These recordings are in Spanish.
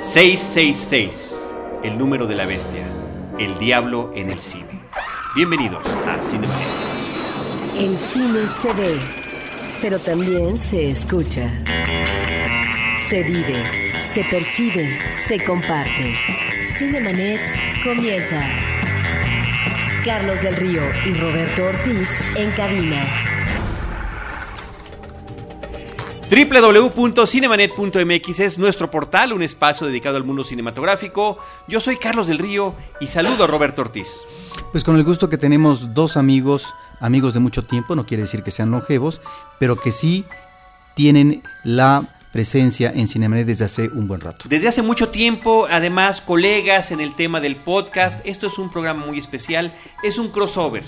666, el número de la bestia, el diablo en el cine. Bienvenidos a Cinemanet. El cine se ve, pero también se escucha. Se vive, se percibe, se comparte. Cinemanet comienza. Carlos del Río y Roberto Ortiz en cabina. www.cinemanet.mx es nuestro portal, un espacio dedicado al mundo cinematográfico. Yo soy Carlos del Río y saludo a Roberto Ortiz. Pues con el gusto que tenemos dos amigos, amigos de mucho tiempo, no quiere decir que sean longevos, pero que sí tienen la presencia en Cinemanet desde hace un buen rato. Desde hace mucho tiempo, además, colegas en el tema del podcast. Esto es un programa muy especial, es un crossover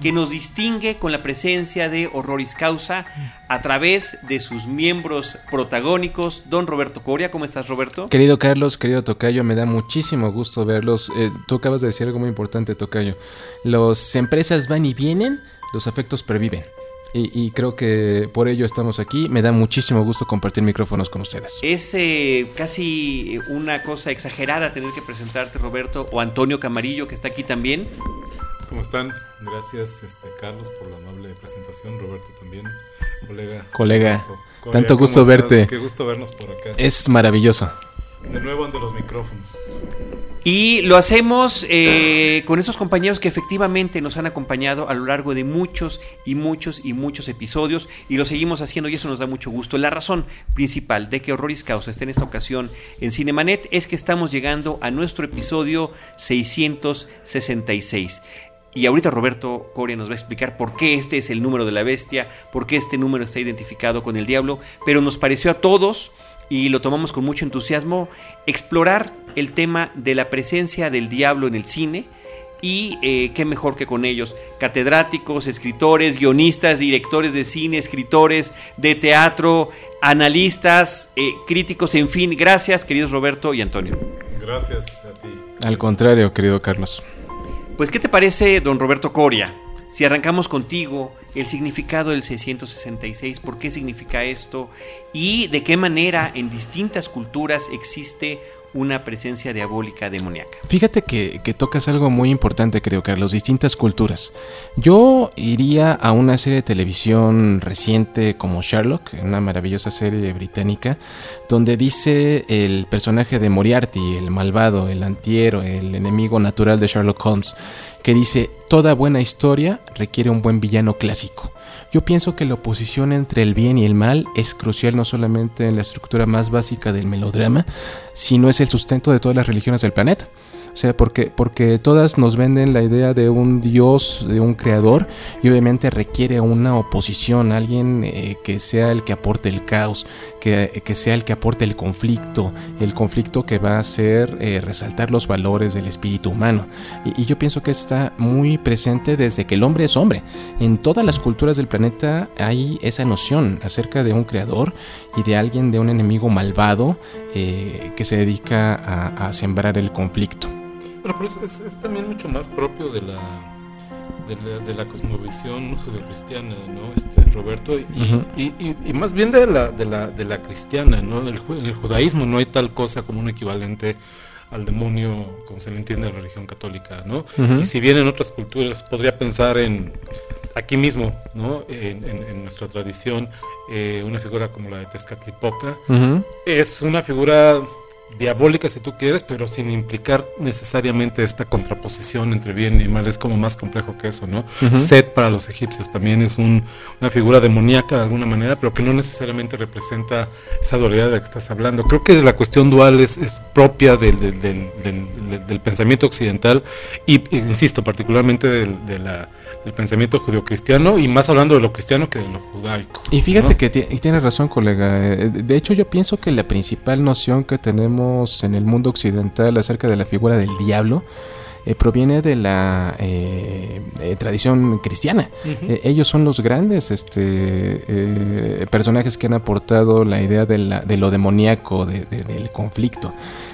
que nos distingue con la presencia de Horroris Causa a través de sus miembros protagónicos. Don Roberto Coria, ¿cómo estás Roberto? Querido Carlos, querido Tocayo, me da muchísimo gusto verlos. Eh, tú acabas de decir algo muy importante, Tocayo. Las empresas van y vienen, los afectos perviven. Y, y, creo que por ello estamos aquí. Me da muchísimo gusto compartir micrófonos con ustedes. Es eh, casi una cosa exagerada tener que presentarte, Roberto, o Antonio Camarillo, que está aquí también. ¿Cómo están? Gracias, este, Carlos, por la amable presentación. Roberto también, colega. Colega, Corea, tanto gusto verte. Qué gusto vernos por acá. Es maravilloso. De nuevo ante los micrófonos. Y lo hacemos eh, con esos compañeros que efectivamente nos han acompañado a lo largo de muchos y muchos y muchos episodios y lo seguimos haciendo y eso nos da mucho gusto. La razón principal de que Horroris Causa esté en esta ocasión en Cinemanet es que estamos llegando a nuestro episodio 666. Y ahorita Roberto Coria nos va a explicar por qué este es el número de la bestia, por qué este número está identificado con el diablo, pero nos pareció a todos y lo tomamos con mucho entusiasmo, explorar el tema de la presencia del diablo en el cine y eh, qué mejor que con ellos, catedráticos, escritores, guionistas, directores de cine, escritores de teatro, analistas, eh, críticos, en fin, gracias queridos Roberto y Antonio. Gracias a ti. Al contrario, querido Carlos. Pues, ¿qué te parece, don Roberto Coria? Si arrancamos contigo, el significado del 666, por qué significa esto y de qué manera en distintas culturas existe una presencia diabólica demoníaca. Fíjate que, que, tocas algo muy importante, creo, Carlos, distintas culturas. Yo iría a una serie de televisión reciente como Sherlock, una maravillosa serie británica, donde dice el personaje de Moriarty, el malvado, el antiero, el enemigo natural de Sherlock Holmes, que dice, toda buena historia requiere un buen villano clásico. Yo pienso que la oposición entre el bien y el mal es crucial no solamente en la estructura más básica del melodrama, sino es el sustento de todas las religiones del planeta. O sea, porque, porque todas nos venden la idea de un Dios, de un creador, y obviamente requiere una oposición, alguien eh, que sea el que aporte el caos, que, que, sea el que aporte el conflicto, el conflicto que va a hacer eh, resaltar los valores del espíritu humano. Y, yo pienso que está muy presente desde que el hombre es hombre. En todas las culturas del planeta hay esa noción acerca de un creador y de alguien, de un enemigo malvado eh, que se dedica a sembrar el conflicto. Bueno, pero es, es, es, también mucho más propio de la, de la, de la cosmovisión judeocristiana, ¿no? Este, Roberto, y, uh -huh. y, y, y, más bien de la, de la, de la cristiana, ¿no? Del, en el judaísmo no hay tal cosa como un equivalente al demonio, como se le entiende en la religión católica, ¿no? Uh -huh. Y si bien en otras culturas podría pensar en aquí mismo, ¿no? En, en, en nuestra tradición, eh, una figura como la de Tezcatlipoca, uh -huh. es una figura diabólica si tú quieres, pero sin implicar necesariamente esta contraposición entre bien y mal, es como más complejo que eso, ¿no? Uh -huh. Set para los egipcios también es un, una figura demoníaca de alguna manera, pero que no necesariamente representa esa dualidad de la que estás hablando. Creo que la cuestión dual es, es propia del, del, del, del, pensamiento occidental y, insisto, particularmente de la, del pensamiento judio-cristiano y más hablando de lo cristiano que de lo judaico. Y fíjate ¿no? que tienes razón, colega. Eh, de hecho, yo pienso que la principal noción que tenemos en el mundo occidental acerca de la figura del diablo eh, proviene de la eh, eh, tradición cristiana. Uh -huh. ellos son los grandes este, personajes que han aportado la idea de, la, de lo demoníaco, de, de, del conflicto.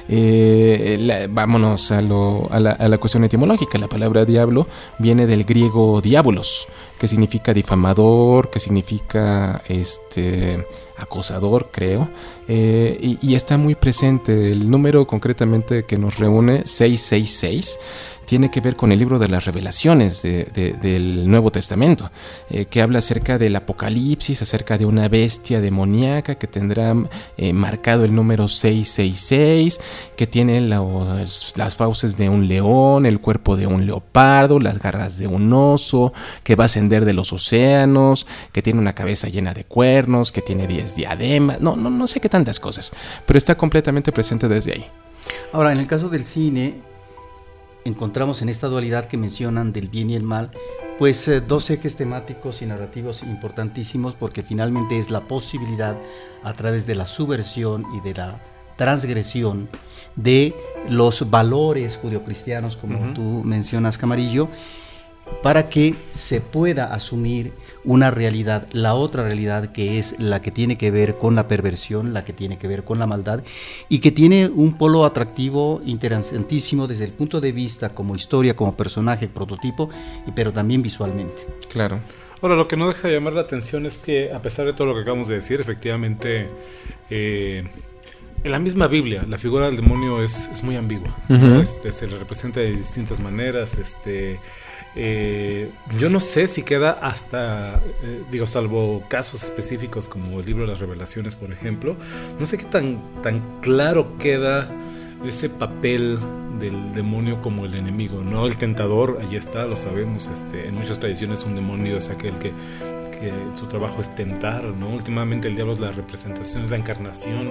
La, vámonos a, lo, a, la, a, la, cuestión etimológica. La palabra diablo viene del griego diabolos, que significa difamador, que significa este acosador, creo, eh, y, y, está muy presente. El número concretamente que nos reúne, 666, tiene que ver con el libro de las revelaciones del Nuevo Testamento, eh, que habla acerca del Apocalipsis, acerca de una bestia demoníaca que tendrá eh, marcado el número 666, que tiene las fauces de un león, el cuerpo de un leopardo, las garras de un oso, que va a ascender de los océanos, que tiene una cabeza llena de cuernos, que tiene 10 diademas, no, no, no sé qué tantas cosas, pero está completamente presente desde ahí. Ahora, en el caso del cine, encontramos en esta dualidad que mencionan del bien y el mal, pues eh, dos ejes temáticos y narrativos importantísimos porque finalmente es la posibilidad a través de la subversión y de la transgresión de los valores judio-cristianos, como tú mencionas, Camarillo, para que se pueda asumir una realidad, la otra realidad que es la que tiene que ver con la perversión, la que tiene que ver con la maldad y que tiene un polo atractivo interesantísimo desde el punto de vista como historia, como personaje, prototipo, pero también visualmente. Claro. Ahora, lo que no deja de llamar la atención es que, a pesar de todo lo que acabamos de decir, efectivamente, eh, en la misma Biblia, la figura del demonio es, muy ambigua. este, se le representa de distintas maneras. Este, eh, yo no sé si queda hasta, eh, digo, salvo casos específicos como el libro de las revelaciones, por ejemplo, no sé qué tan, tan claro queda ese papel del demonio como el enemigo, ¿no? El tentador, ahí está, lo sabemos, este, en muchas tradiciones un demonio es aquel que, que su trabajo es tentar, ¿no? Últimamente el diablo es la representación, es la encarnación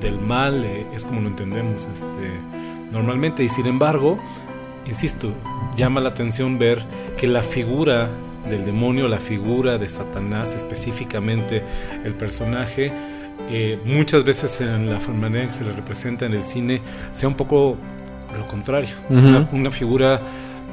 del mal, eh, es como lo entendemos este, normalmente, y sin embargo, insisto, llama la atención ver que la figura del demonio, la figura de Satanás, específicamente el personaje, eh, muchas veces en la manera en que se le representa en el cine, sea un poco lo contrario, una, figura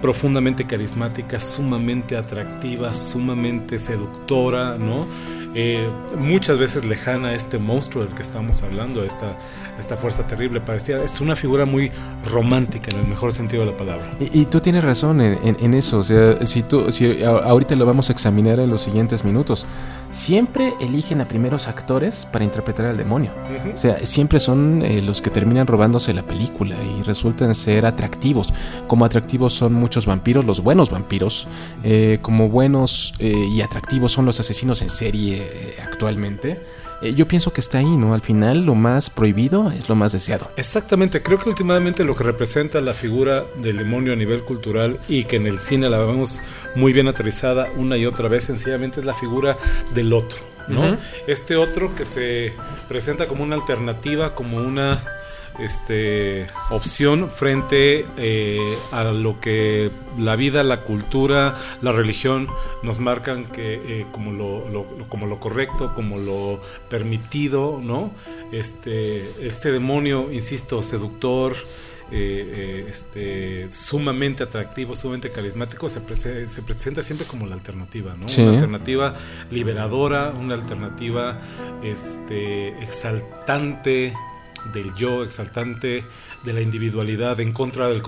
profundamente carismática, sumamente atractiva, sumamente seductora, ¿no? Eh, muchas veces lejana a este monstruo del que estamos hablando, esta esta fuerza terrible. Parecía, es una figura muy romántica en el mejor sentido de la palabra. Y, tú tienes razón en, eso. O sea, si tú, si ahorita lo vamos a examinar en los siguientes minutos, siempre eligen a primeros actores para interpretar al demonio. O sea, siempre son eh, los que terminan robándose la película y resultan ser atractivos. Como atractivos son muchos vampiros, los buenos vampiros. Eh, como buenos eh, y atractivos son los asesinos en serie actualmente. Eh, yo pienso que está ahí, ¿no? Al final lo más prohibido es lo más deseado. Exactamente, creo que últimamente lo que representa la figura del demonio a nivel cultural y que en el cine la vemos muy bien aterrizada una y otra vez, sencillamente es la figura del otro, ¿no? Este otro que se presenta como una alternativa, como una este, opción frente eh, a lo que la vida, la cultura, la religión nos marcan que eh, como, lo, como lo correcto, como lo permitido, ¿no? Este, este demonio, insisto, seductor, eh, este, sumamente atractivo, sumamente carismático, se, se, presenta siempre como la alternativa, ¿no? Una alternativa liberadora, una alternativa este, exaltante, del yo exaltante, de la individualidad, en contra del,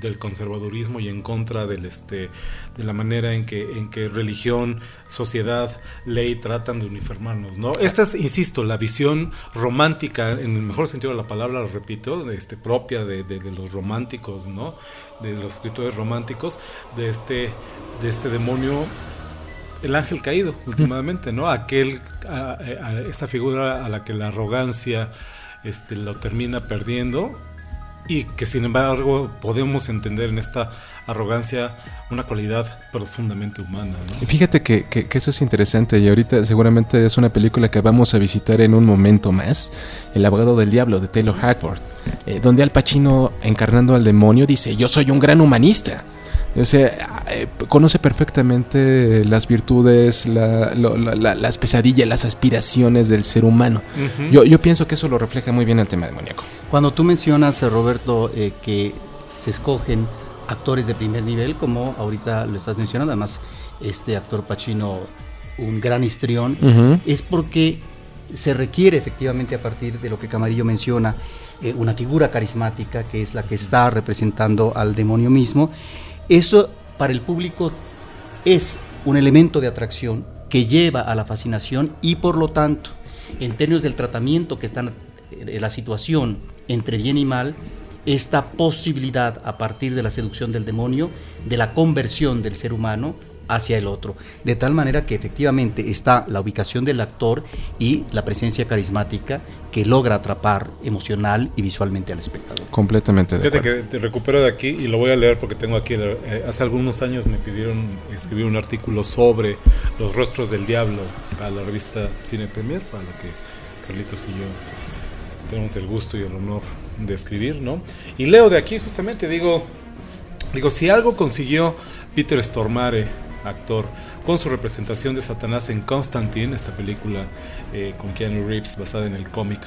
del conservadurismo y en contra del este, de la manera en que, en que religión, sociedad, ley tratan de uniformarnos. ¿no? Esta es, insisto, la visión romántica, en el mejor sentido de la palabra, lo repito, este, propia de, los románticos, ¿no? de los escritores románticos, de este, de este demonio el ángel caído últimamente, ¿no? Aquel, esa figura a la que la arrogancia, este, lo termina perdiendo y que sin embargo podemos entender en esta arrogancia una cualidad profundamente humana. Fíjate que, eso es interesante y ahorita seguramente es una película que vamos a visitar en un momento más, El abogado del diablo de Taylor Hackworth, eh, donde Al Pacino encarnando al demonio dice yo soy un gran humanista. O sea, eh, conoce perfectamente las virtudes, las pesadillas, las aspiraciones del ser humano. yo, yo pienso que eso lo refleja muy bien el tema demoníaco. Cuando tú mencionas, eh, Roberto, eh, que se escogen actores de primer nivel, como ahorita lo estás mencionando, además este actor Pacino, un gran histrión, es porque se requiere efectivamente a partir de lo que Camarillo menciona, una figura carismática que es la que está representando al demonio mismo eso para el público es un elemento de atracción que lleva a la fascinación y por lo tanto, en términos del tratamiento que están de la situación entre bien y mal, esta posibilidad a partir de la seducción del demonio, de la conversión del ser humano hacia el otro. De tal manera que efectivamente está la ubicación del actor y la presencia carismática que logra atrapar emocional y visualmente al espectador. Completamente de Fíjate que te recupero de aquí y lo voy a leer porque tengo aquí, eh, hace algunos años me pidieron escribir un artículo sobre los rostros del diablo a la revista Cine Premier, para lo que Carlitos y yo este, tenemos el gusto y el honor de escribir, ¿no? Y leo de aquí justamente, digo, digo, si algo consiguió Peter Stormare actor, con su representación de Satanás en Constantine, esta película eh, con Keanu Reeves basada en el cómic.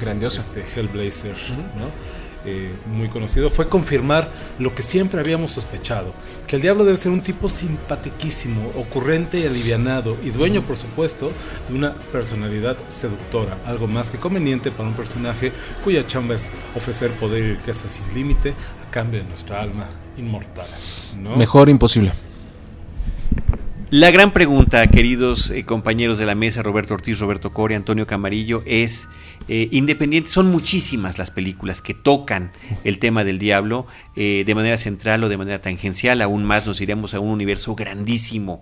Grandioso. Este Hellblazer, ¿no? Eh, muy conocido, fue confirmar lo que siempre habíamos sospechado, que el diablo debe ser un tipo simpatiquísimo, ocurrente y alivianado, y dueño, por supuesto, de una personalidad seductora, algo más que conveniente para un personaje cuya chamba es ofrecer poder y riqueza sin límite a cambio de nuestra alma inmortal. ¿no? Mejor imposible. La gran pregunta, queridos eh, compañeros de la mesa, Roberto Ortiz, Roberto Core, Antonio Camarillo, es eh, independiente. Son muchísimas las películas que tocan el tema del diablo eh, de manera central o de manera tangencial. Aún más nos iremos a un universo grandísimo.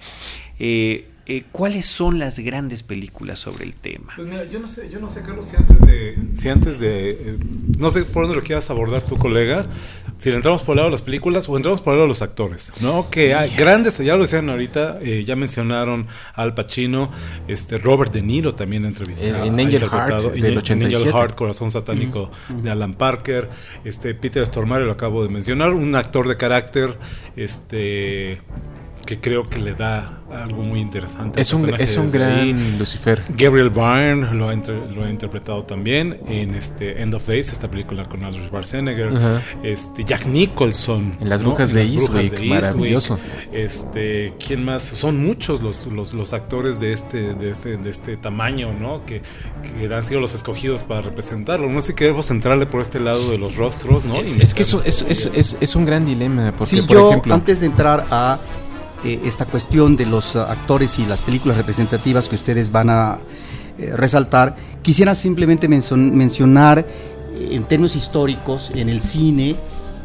Eh, ¿Cuáles son las grandes películas sobre el tema? Pues mira, yo no sé, yo no sé, Carlos, si antes de, si antes de, eh, no sé por dónde lo quieras abordar tu colega, si le entramos por el lado de las películas o entramos por el lado de los actores, ¿no? Que hay grandes, ya lo decían ahorita, eh, ya mencionaron Al Pacino, este Robert De Niro también entrevistado, En Angel Heart, en- del en 87. Angel Heart, Corazón Satánico de Alan Parker, este Peter Stormare lo acabo de mencionar, un actor de carácter, este que creo que le da algo muy interesante. Es un, es un ahí. gran Lucifer. Gabriel Byrne lo ha, inter- lo ha interpretado también en este End of Days, esta película con Andrew Schwarzenegger. Este Jack Nicholson. En Las ¿no? Brujas En de Las Brujas Eastwick, de maravilloso. Este, ¿quién más? Son muchos los, los, los actores de este, de este, de este tamaño, ¿no? Que, que han sido los escogidos para representarlo. No sé si queremos entrarle por este lado de los rostros, ¿no? Es que eso es, es, es, es un gran dilema. Porque, Sí, por yo ejemplo, antes de entrar a eh, esta cuestión de los uh, actores y las películas representativas que ustedes van a eh, resaltar, quisiera simplemente mencionar eh, en términos históricos en el cine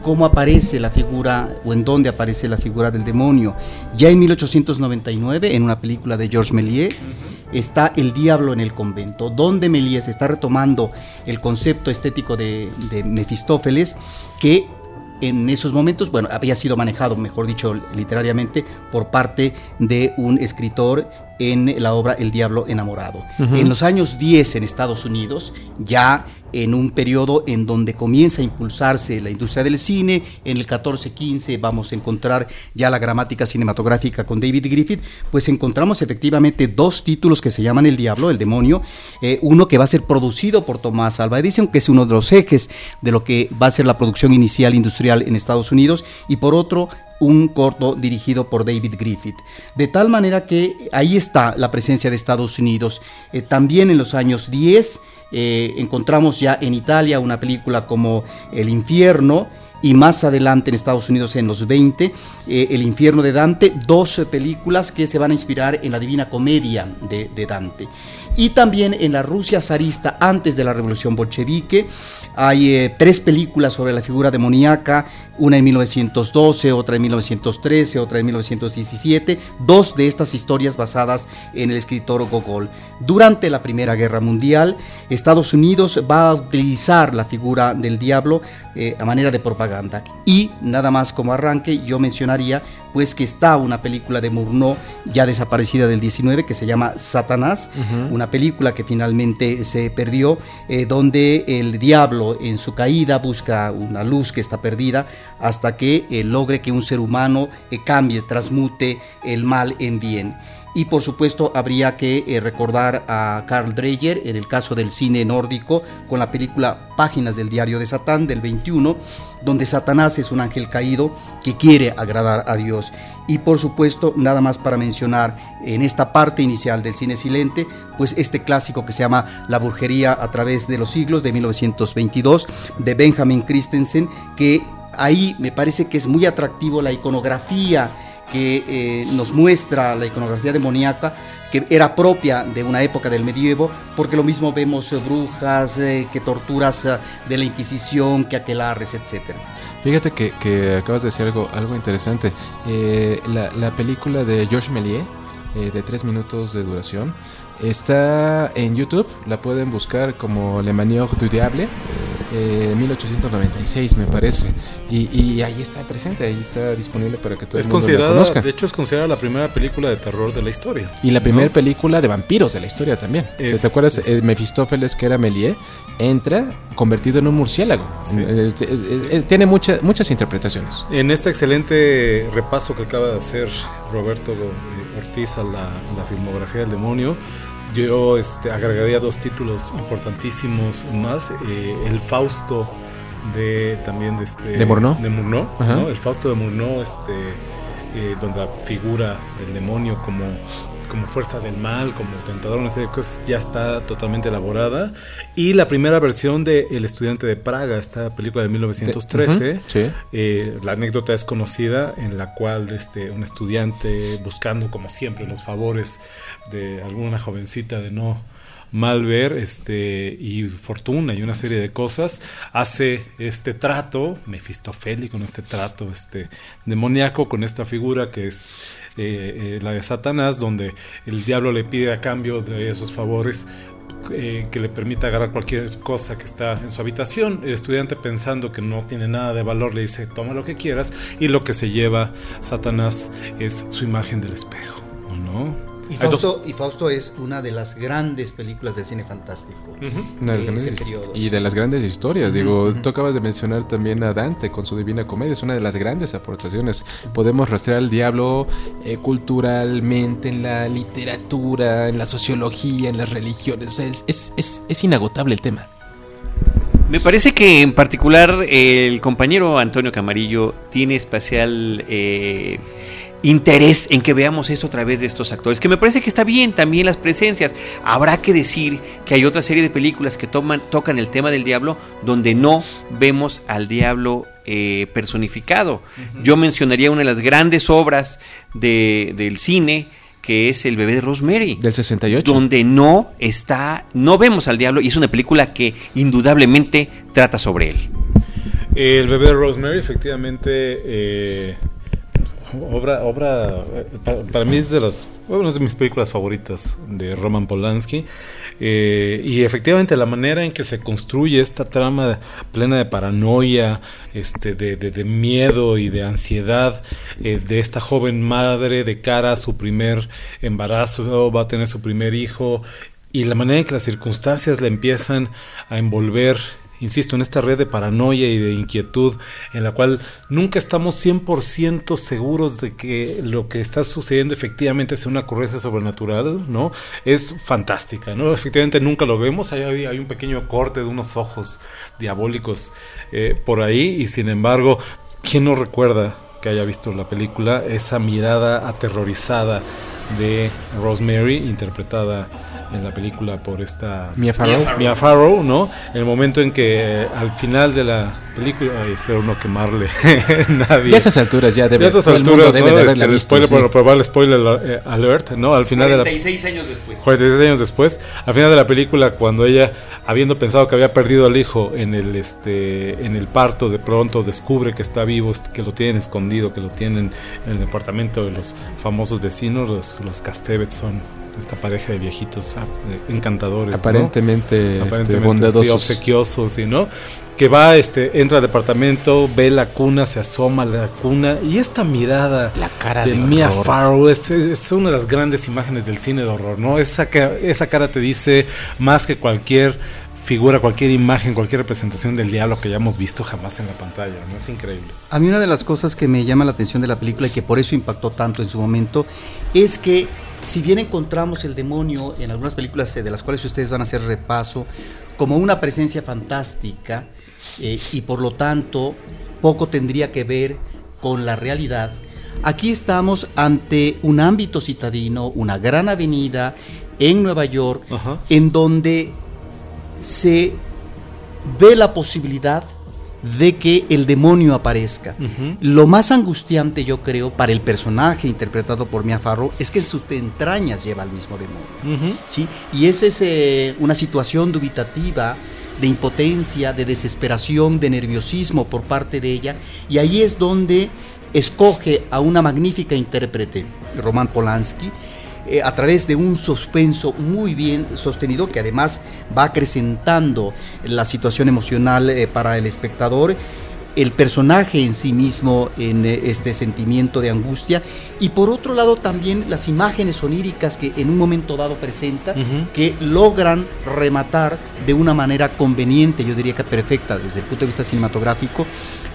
cómo aparece la figura o en dónde aparece la figura del demonio. Ya en 1899, en una película de Georges Méliès, está El Diablo en el Convento, donde Méliès está retomando el concepto estético de, de Mefistófeles, que en esos momentos, bueno, había sido manejado, mejor dicho, literariamente, por parte de un escritor en la obra El Diablo Enamorado. En los años 10 en Estados Unidos, ya en un periodo en donde comienza a impulsarse la industria del cine, en el 14-15 vamos a encontrar ya la gramática cinematográfica con David Griffith, pues encontramos efectivamente dos títulos que se llaman El Diablo, El Demonio, eh, uno que va a ser producido por Tomás Alva Edison, que es uno de los ejes de lo que va a ser la producción inicial industrial en Estados Unidos, y por otro un corto dirigido por David Griffith. De tal manera que ahí está la presencia de Estados Unidos. Eh, también en los años 10 eh, encontramos ya en Italia una película como El infierno y más adelante en Estados Unidos en los 20, eh, El infierno de Dante, dos películas que se van a inspirar en la Divina Comedia de, de Dante. Y también en la Rusia zarista antes de la revolución bolchevique hay eh, tres películas sobre la figura demoníaca, una en 1912, otra en 1913, otra en 1917, dos de estas historias basadas en el escritor Gogol. Durante la Primera Guerra Mundial, Estados Unidos va a utilizar la figura del diablo eh, a manera de propaganda. Y nada más como arranque, yo mencionaría pues que está una película de Murnau ya desaparecida del 19 que se llama Satanás, una película que finalmente se perdió, eh, donde el diablo en su caída busca una luz que está perdida hasta que eh, logre que un ser humano eh, cambie, transmute el mal en bien. Y por supuesto habría que eh, recordar a Carl Dreyer en el caso del cine nórdico con la película Páginas del Diario de Satán del 21, donde Satanás es un ángel caído que quiere agradar a Dios. Y por supuesto, nada más para mencionar en esta parte inicial del cine silente, pues este clásico que se llama La Burgería a través de los siglos de 1922 de Benjamin Christensen, que ahí me parece que es muy atractivo la iconografía que eh, nos muestra la iconografía demoníaca que era propia de una época del medievo, porque lo mismo vemos brujas, que torturas de la Inquisición, que aquelarres, etcétera. Fíjate que, acabas de decir algo, algo interesante. la, la, película de Georges Méliès, de tres minutos de duración, Está en YouTube, la pueden buscar como Le Manière du Diable, 1896 eh, me parece. Y, ahí está presente, ahí está disponible para que todo es el mundo la conozca. De hecho, es considerada la primera película de terror de la historia. Y la primera película de vampiros de la historia también. Si ¿Te acuerdas? Eh, Mefistófeles, que era Méliès, entra convertido en un murciélago. Eh, tiene muchas interpretaciones. En este excelente repaso que acaba de hacer Roberto Ortiz a la, a la filmografía del demonio, yo este, agregaría dos títulos importantísimos más. Eh, el Fausto de también de este de Murnau, de ¿no? el Fausto de Murnau este eh, donde la figura del demonio como como fuerza del mal, como tentador, una serie de cosas, ya está totalmente elaborada. Y la primera versión de El estudiante de Praga, esta película de 1913, eh, la anécdota es conocida en la cual este, un estudiante buscando como siempre los favores de alguna jovencita de no mal ver este y fortuna y una serie de cosas hace este trato mefistofélico este trato este demoníaco con esta figura que es eh, eh, la de Satanás donde el diablo le pide a cambio de esos favores eh, que le permita agarrar cualquier cosa que está en su habitación. El estudiante pensando que no tiene nada de valor le dice toma lo que quieras y lo que se lleva Satanás es su imagen del espejo, ¿no? Y Fausto, y Fausto, es una de las grandes películas de cine fantástico de ese periodo. Y de las grandes historias. Digo, tú acabas de mencionar también a Dante con su Divina Comedia. Es una de las grandes aportaciones. Podemos rastrear al diablo eh, culturalmente en la literatura, en la sociología, en las religiones. es, es, es, es inagotable el tema. Me parece que en particular el compañero Antonio Camarillo tiene especial eh, interés en que veamos esto a través de estos actores, que me parece que está bien también las presencias. Habrá que decir que hay otra serie de películas que toman, tocan el tema del diablo donde no vemos al diablo eh, personificado. Yo mencionaría una de las grandes obras de, del cine, que es El bebé de Rosemary. Del 68. Donde no está, no vemos al diablo y es una película que indudablemente trata sobre él. El bebé de Rosemary efectivamente... Eh obra, obra para, mí es de las de mis películas favoritas de Roman Polanski eh, y efectivamente la manera en que se construye esta trama plena de paranoia, este, de, miedo y de ansiedad eh, de esta joven madre de cara a su primer embarazo, va a tener su primer hijo y la manera en que las circunstancias le empiezan a envolver insisto, en esta red de paranoia y de inquietud en la cual nunca estamos 100% seguros de que lo que está sucediendo efectivamente es una ocurrencia sobrenatural, ¿no? Es fantástica, ¿no? Efectivamente nunca lo vemos, hay, un pequeño corte de unos ojos diabólicos eh, por ahí y sin embargo, ¿quién no recuerda que haya visto la película esa mirada aterrorizada de Rosemary interpretada en la película por esta Mia Farrow, Mia Farrow ¿no? El momento en que eh, al final de la película, espero no quemarle nadie. Ya a esas alturas ya debe, ya esas alturas, el mundo debe de haberla este, visto. Spoiler, sí. Bueno, probar spoiler eh, alert, ¿no? Al final 46 de la, años después. 46 años después, al final de la película cuando ella habiendo pensado que había perdido al hijo en el este en el parto, de pronto descubre que está vivo, que lo tienen escondido, que lo tienen en el departamento de los famosos vecinos, los los Castevet son esta pareja de viejitos ah, encantadores. Aparentemente, este, bondadosos. obsequiosos, ¿sí, ¿no? Que va, este, entra al departamento, ve la cuna, se asoma a la cuna y esta mirada la cara de, Mia Farrow es, es, una de las grandes imágenes del cine de horror, ¿no? Esa, esa cara te dice más que cualquier figura, cualquier imagen, cualquier representación del diablo que hayamos visto jamás en la pantalla. ¿no? Es increíble. A mí una de las cosas que me llama la atención de la película y que por eso impactó tanto en su momento es que si bien encontramos el demonio en algunas películas eh, de las cuales ustedes van a hacer repaso como una presencia fantástica eh, y por lo tanto poco tendría que ver con la realidad, aquí estamos ante un ámbito citadino, una gran avenida en Nueva York, en donde se ve la posibilidad de que el demonio aparezca. Lo más angustiante, yo creo, para el personaje interpretado por Mia Farrow es que en sus entrañas lleva al mismo demonio. ¿sí? Y esa es eh, una situación dubitativa de impotencia, de desesperación, de nerviosismo por parte de ella. Y ahí es donde escoge a una magnífica intérprete, Roman Polanski, eh, a través de un suspenso muy bien sostenido que además va acrecentando la situación emocional eh, para el espectador el personaje en sí mismo en eh, este sentimiento de angustia. Y por otro lado también las imágenes oníricas que en un momento dado presenta que logran rematar de una manera conveniente, yo diría que perfecta desde el punto de vista cinematográfico,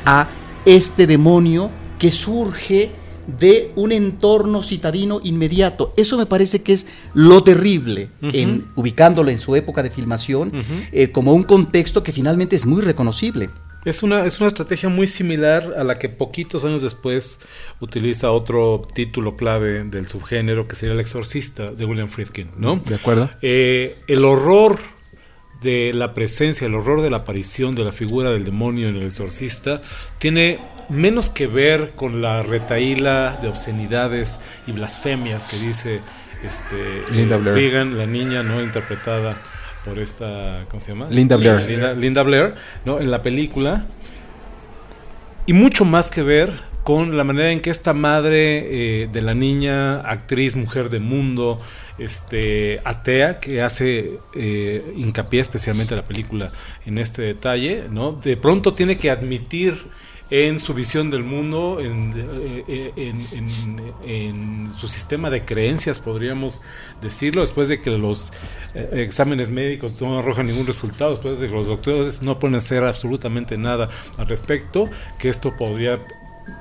a este demonio que surge de un entorno citadino inmediato. Eso me parece que es lo terrible, en, ubicándolo en su época de filmación, eh, como un contexto que finalmente es muy reconocible. Es una, es una estrategia muy similar a la que poquitos años después utiliza otro título clave del subgénero, que sería El Exorcista de William Friedkin, ¿no? De acuerdo. Eh, el horror de la presencia, el horror de la aparición de la figura del demonio en el exorcista, tiene menos que ver con la retaíla de obscenidades y blasfemias que dice este Linda Blair. Regan, la niña no interpretada por esta ¿cómo se llama? Linda Blair. Linda, Linda Blair, ¿no? En la película y mucho más que ver con la manera en que esta madre eh, de la niña, actriz, mujer de mundo, este, atea, que hace eh, hincapié especialmente en la película en este detalle, ¿no? De pronto tiene que admitir en su visión del mundo, en, eh, en, su sistema de creencias, podríamos decirlo, después de que los eh, exámenes médicos no arrojan ningún resultado, después de que los doctores no pueden hacer absolutamente nada al respecto, que esto podría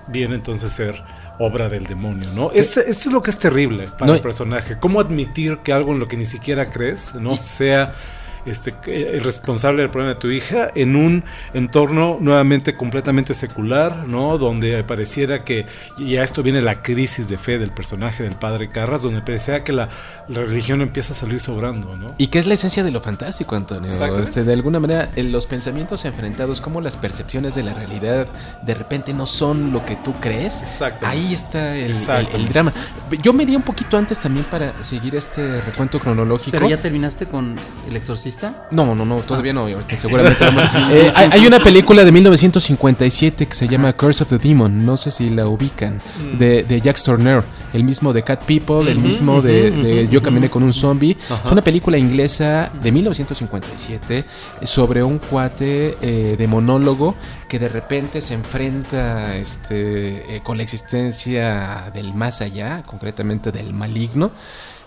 bien entonces ser obra del demonio, ¿no? Esto, es lo que es terrible para el personaje. ¿Cómo admitir que algo en lo que ni siquiera crees no sea este, el responsable del problema de tu hija en un entorno nuevamente completamente secular, ¿no? Donde pareciera que ya esto viene la crisis de fe del personaje del padre Carras, donde pareciera que la, religión empieza a salir sobrando, ¿no? Y que es la esencia de lo fantástico, Antonio. Este, de alguna manera, los pensamientos enfrentados, como las percepciones de la realidad de repente no son lo que tú crees. Ahí está el, el, drama. Yo me iría un poquito antes también para seguir este recuento cronológico. Pero ya terminaste con El Exorcista. No, no, no, todavía no. Seguramente. Eh, hay, una película de 1957 que se llama Curse of the Demon. No sé si la ubican. Mm. De, Jack Turner. El mismo de Cat People, el mismo de, Yo caminé con un zombie. Es una película inglesa de 1957 sobre un cuate eh, de monólogo que de repente se enfrenta este, eh, con la existencia del más allá, concretamente del maligno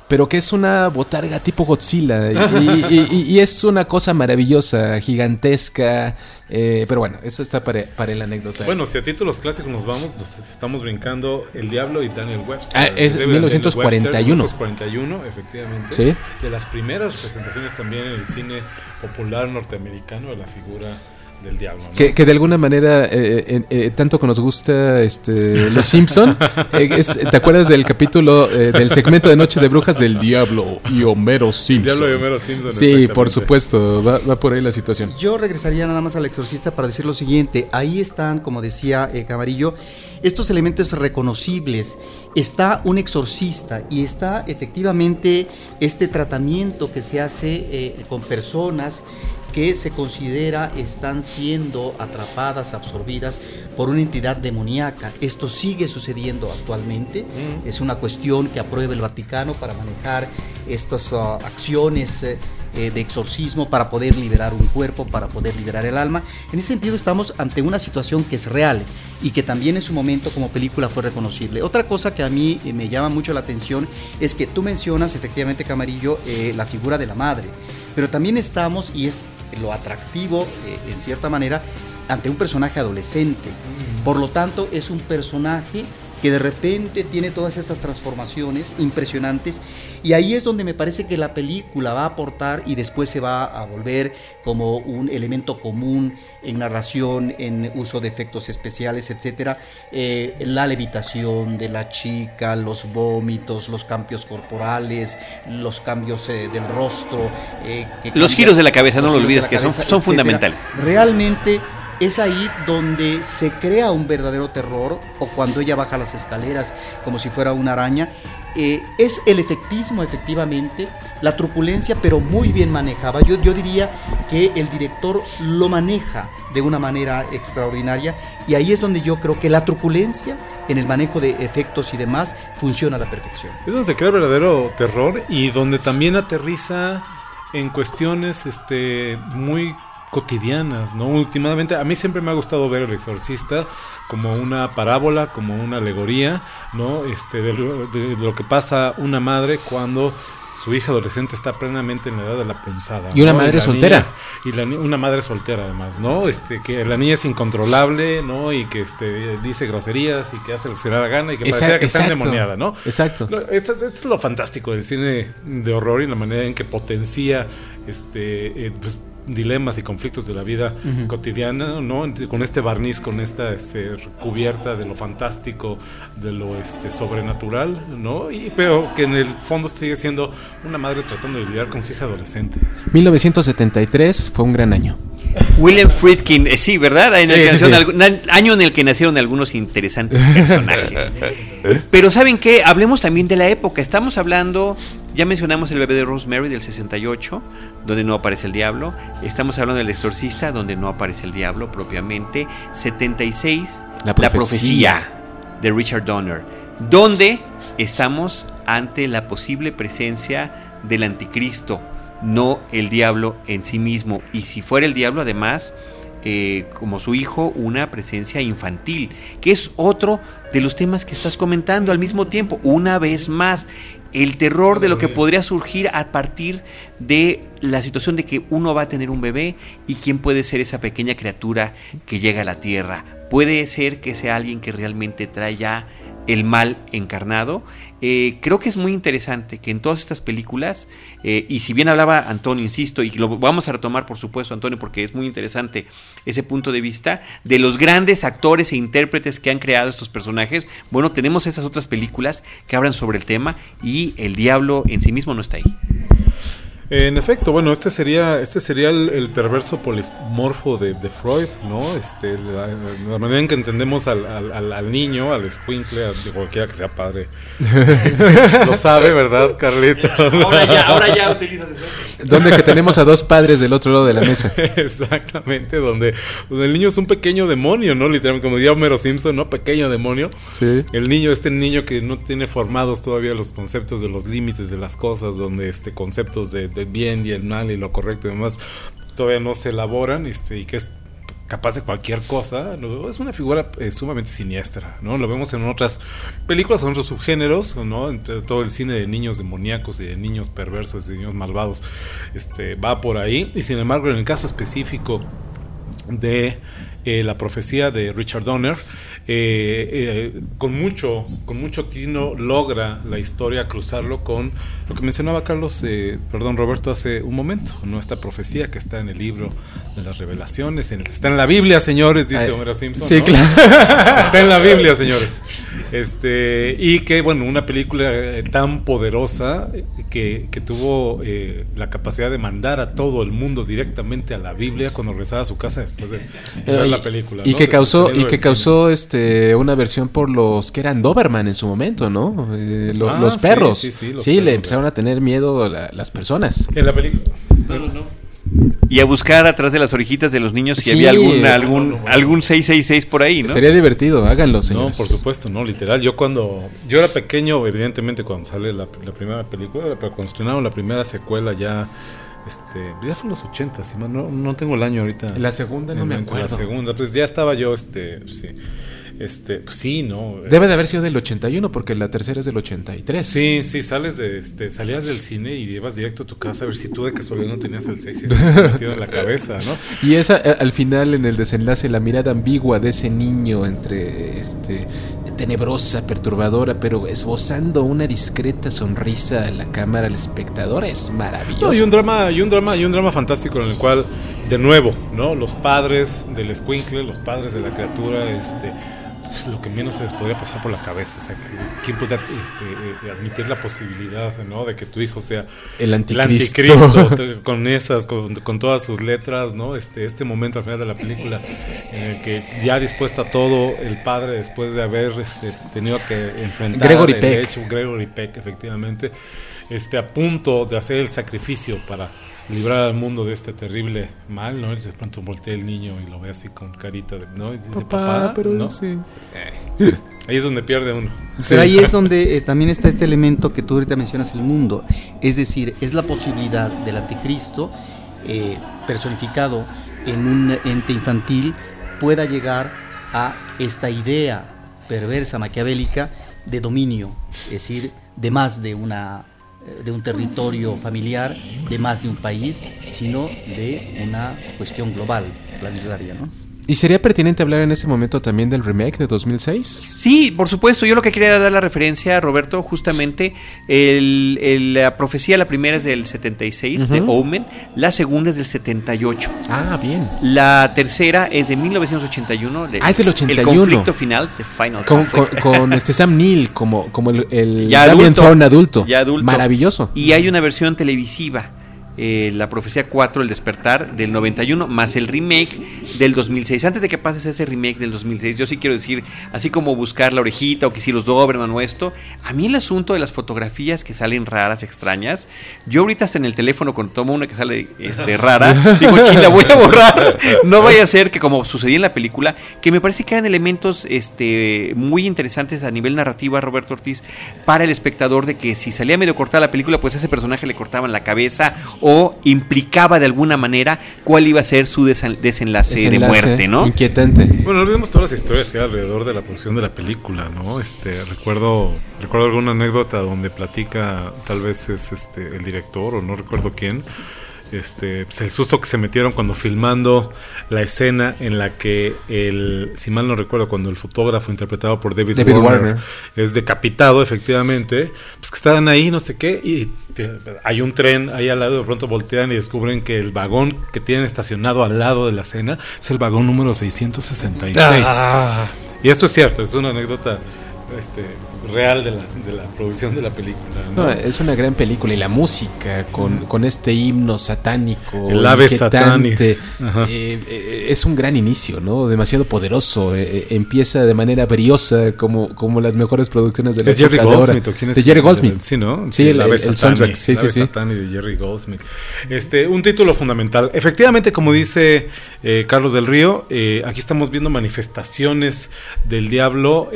pero que es una botarga tipo Godzilla y, es una cosa maravillosa, gigantesca. Eh, pero bueno, eso está para, para el anécdota. Bueno, si a títulos clásicos nos vamos, nos estamos brincando El Diablo y Daniel Webster. Ah, es 1941. 1941, efectivamente. Sí. De las primeras representaciones también en el cine popular norteamericano de la figura del diablo. Que, de alguna manera, eh, eh, eh, tanto que nos gusta este, Los Simpson, ¿te acuerdas del capítulo del segmento de Noche de Brujas del Diablo y Homero Simpson? Diablo y Homero Simpson. Sí, por supuesto, va, por ahí la situación. Yo regresaría nada más al exorcista para decir lo siguiente, ahí están, como decía Camarillo, estos elementos reconocibles. Está un exorcista y está efectivamente este tratamiento que se hace con personas que se considera están siendo atrapadas, absorbidas por una entidad demoníaca. Esto sigue sucediendo actualmente. Mm. Es una cuestión que aprueba el Vaticano para manejar estas uh, acciones. Eh, eh, de exorcismo para poder liberar un cuerpo, para poder liberar el alma. En ese sentido estamos ante una situación que es real y que también en su momento como película fue reconocible. Otra cosa que a mí eh, me llama mucho la atención es que tú mencionas efectivamente, Camarillo, la figura de la madre, pero también estamos, y es lo atractivo, eh, en cierta manera, ante un personaje adolescente. Por lo tanto, es un personaje que de repente tiene todas estas transformaciones impresionantes y ahí es donde me parece que la película va a aportar y después se va a volver como un elemento común en narración, en uso de efectos especiales, etcétera, eh, la levitación de la chica, los vómitos, los cambios corporales, los cambios eh, del rostro, eh, los giros de la cabeza, no lo olvides que son, son fundamentales. Realmente es ahí donde se crea un verdadero terror, o cuando ella baja las escaleras como si fuera una araña. Eh, es el efectismo, efectivamente, la truculencia, pero muy bien manejada. Yo, yo diría que el director lo maneja de una manera extraordinaria y ahí es donde yo creo que la truculencia en el manejo de efectos y demás funciona a la perfección. Es donde se crea verdadero terror y donde también aterriza en cuestiones este, muy cotidianas, ¿no? Últimamente, a mí siempre me ha gustado ver El Exorcista como una parábola, como una alegoría, ¿no? Este, de lo, que pasa una madre cuando su hija adolescente está plenamente en la edad de la punzada. Y una madre soltera. y la, una madre soltera además, ¿no? Este, que la niña es incontrolable, ¿no? Y que este, dice groserías y que hace lo que se da la gana y que parece que está endemoniada, ¿no? Exacto. Esto, es lo fantástico del cine de horror y la manera en que potencia este, eh, pues, dilemas y conflictos de la vida cotidiana, ¿no? Con este barniz, con esta este, cubierta de lo fantástico, de lo este, sobrenatural, ¿no? Y, pero que en el fondo sigue siendo una madre tratando de lidiar con su hija adolescente. 1973 fue un gran año. William Friedkin, eh, sí, ¿verdad? año en el que nacieron algunos interesantes personajes. Pero ¿saben qué? Hablemos también de la época. Estamos hablando, ya mencionamos el bebé de Rosemary del 68, donde no aparece el diablo. Estamos hablando del exorcista, donde no aparece el diablo propiamente. 76, la profecía, de Richard Donner, donde estamos ante la posible presencia del anticristo, no el diablo en sí mismo. Y si fuera el diablo, además, eh, como su hijo, una presencia infantil, que es otro de los temas que estás comentando al mismo tiempo. Una vez más, el terror de lo que podría surgir a partir de la situación de que uno va a tener un bebé y quién puede ser esa pequeña criatura que llega a la tierra. Puede ser que sea alguien que realmente trae ya el mal encarnado. Eh, creo que es muy interesante que en todas estas películas, eh, y si bien hablaba Antonio, insisto, y lo vamos a retomar por supuesto Antonio, porque es muy interesante ese punto de vista, de los grandes actores e intérpretes que han creado estos personajes, bueno, tenemos esas otras películas que hablan sobre el tema y el diablo en sí mismo no está ahí. En efecto, bueno, este sería, este sería el, perverso polimorfo de, Freud, ¿no? Este, la, manera en que entendemos al, al, niño, al squinkle, a cualquiera que sea padre. Lo sabe, ¿verdad, Carlita? ahora ya, ahora ya utilizas eso. Donde que tenemos a dos padres del otro lado de la mesa. Exactamente, donde, donde el niño es un pequeño demonio, ¿no? Literalmente, como diría Homero Simpson, ¿no? Pequeño demonio. Sí. El niño, este niño que no tiene formados todavía los conceptos de los límites de las cosas, donde este conceptos de el bien y el mal y lo correcto y demás todavía no se elaboran este, y que es capaz de cualquier cosa, es una figura eh, sumamente siniestra, ¿no? Lo vemos en otras películas, en otros subgéneros, ¿no? Entre todo el cine de niños demoníacos y de niños perversos, de niños malvados, este, va por ahí. Y sin embargo, en el caso específico de eh, la profecía de Richard Donner, eh, con mucho con mucho tino logra la historia cruzarlo con lo que mencionaba Carlos, eh, perdón Roberto hace un momento, no esta profecía que está en el libro de las revelaciones, en está en la Biblia, señores, dice Homero Simpson. Sí, claro. Está en la Biblia, señores. Este, y que, bueno, una película tan poderosa que, que tuvo la capacidad de mandar a todo el mundo directamente a la Biblia cuando regresaba a su casa después de, ver la película. Y que causó, y que causó este una versión por los que eran Doberman en su momento, ¿no? Eh, ah, los perros. Sí, le empezaron a tener miedo las personas. En la película. Y a buscar atrás de las orejitas de los niños si había algún, algún, algún 666 por ahí, ¿no? Sería divertido, háganlo, señores. No, por supuesto, no, literal. Yo cuando. Yo era pequeño, evidentemente, cuando sale la, primera película, pero cuando estrenaron la primera secuela ya. Este, ya fue en los 80, no, no tengo el año ahorita. La segunda no me acuerdo. La segunda, pues ya estaba yo, este, sí. Este, pues sí, ¿no? Debe de haber sido del 81 porque la tercera es del 83. Sí, sí, sales de, este, salías del cine y ibas directo a tu casa a ver si tú de casualidad no tenías el 6 metido en la cabeza, ¿no? Y esa, eh, al final, en el desenlace, la mirada ambigua de ese niño entre, este, tenebrosa, perturbadora, pero esbozando una discreta sonrisa a la cámara al espectador es maravilloso. y un drama, y un drama, y un drama fantástico en el cual, de nuevo, ¿no? Los padres del escuincle, los padres de la criatura, este lo que menos se les podría pasar por la cabeza. O sea, ¿quién puede este, eh, admitir la posibilidad ¿no? de que tu hijo sea El el anticristo. con esas, con, con todas sus letras, ¿no? Este, este momento al final de la película en el que ya dispuesto a todo, el padre después de haber este, tenido que enfrentar Gregory el Peck. hecho, Gregory Peck, efectivamente, este, a punto de hacer el sacrificio para librar al mundo de este terrible mal, ¿no? Y de pronto voltea el niño y lo ve así con carita de, ¿no? Y dice, Papá, pero ¿no? sí. Ahí es donde pierde uno. Pero ahí es donde eh, también está este elemento que tú ahorita mencionas, el mundo. Es decir, es la posibilidad del anticristo eh, personificado en un ente infantil pueda llegar a esta idea perversa, maquiavélica de dominio, es decir, de más de una eh, de un territorio familiar, de más de un país, sino de una cuestión global, planetaria, ¿no? ¿Y sería pertinente hablar en ese momento también del remake de 2006? Sí, por supuesto. Yo lo que quería dar la referencia, Roberto, justamente, el, el- la profecía, la primera es del 76, de Ujú. Omen, la segunda es del 78. Ah, bien. La tercera es de 1981. de- Ah, es del 81. El conflicto final, The Final Con, con, este Sam Neill como, como el, el Ya adulto. Adulto. Ya adulto. Maravilloso. Y hay una versión televisiva, eh, la profecía 4, el despertar, del 91, más el remake del 2006. Antes de que pases ese remake del 2006, yo sí quiero decir, así como buscar la orejita o que si los Doberman o esto, a mí el asunto de las fotografías que salen raras, extrañas, yo ahorita hasta en el teléfono cuando tomo una que sale este, rara, digo, ching, la voy a borrar. No vaya a ser que como sucedía en la película, que me parece que eran elementos este, muy interesantes a nivel narrativa, Roberto Ortiz, para el espectador de que si salía medio cortada la película, pues a ese personaje le cortaban la cabeza o implicaba de alguna manera cuál iba a ser su desen- desenlace, Ese de muerte, ¿no? Inquietante. Bueno, no olvidemos todas las historias que hay alrededor de la producción de la película, ¿no? Este, recuerdo, recuerdo alguna anécdota donde platica, tal vez es este el director o no recuerdo quién, este, pues el susto que se metieron cuando filmando la escena en la que el, si mal no recuerdo, cuando el fotógrafo interpretado por David, David Warner, Warner. es decapitado, efectivamente, pues que estaban ahí, no sé qué, y te- hay un tren ahí al lado, de pronto voltean y descubren que el vagón que tienen estacionado al lado de la escena es el vagón número 666. Ah. Y esto es cierto, es una anécdota este, real de la, de la producción de la película. ¿no? No, es una gran película y la música con, con este himno satánico. El ave. Ajá. eh, eh, es un gran inicio, ¿no? Demasiado poderoso. eh, empieza de manera briosa como, como las mejores producciones de la ¿Es Jerry de. Goldsmith o quién es? De Jerry Goldsmith. Sí, ¿no? Sí, el- ave el- el soundtrack, sí, el sí, ave sí. Satani de Jerry Goldsmith. Este, un título fundamental. Efectivamente, como dice eh, Carlos del Río, aquí estamos viendo manifestaciones del diablo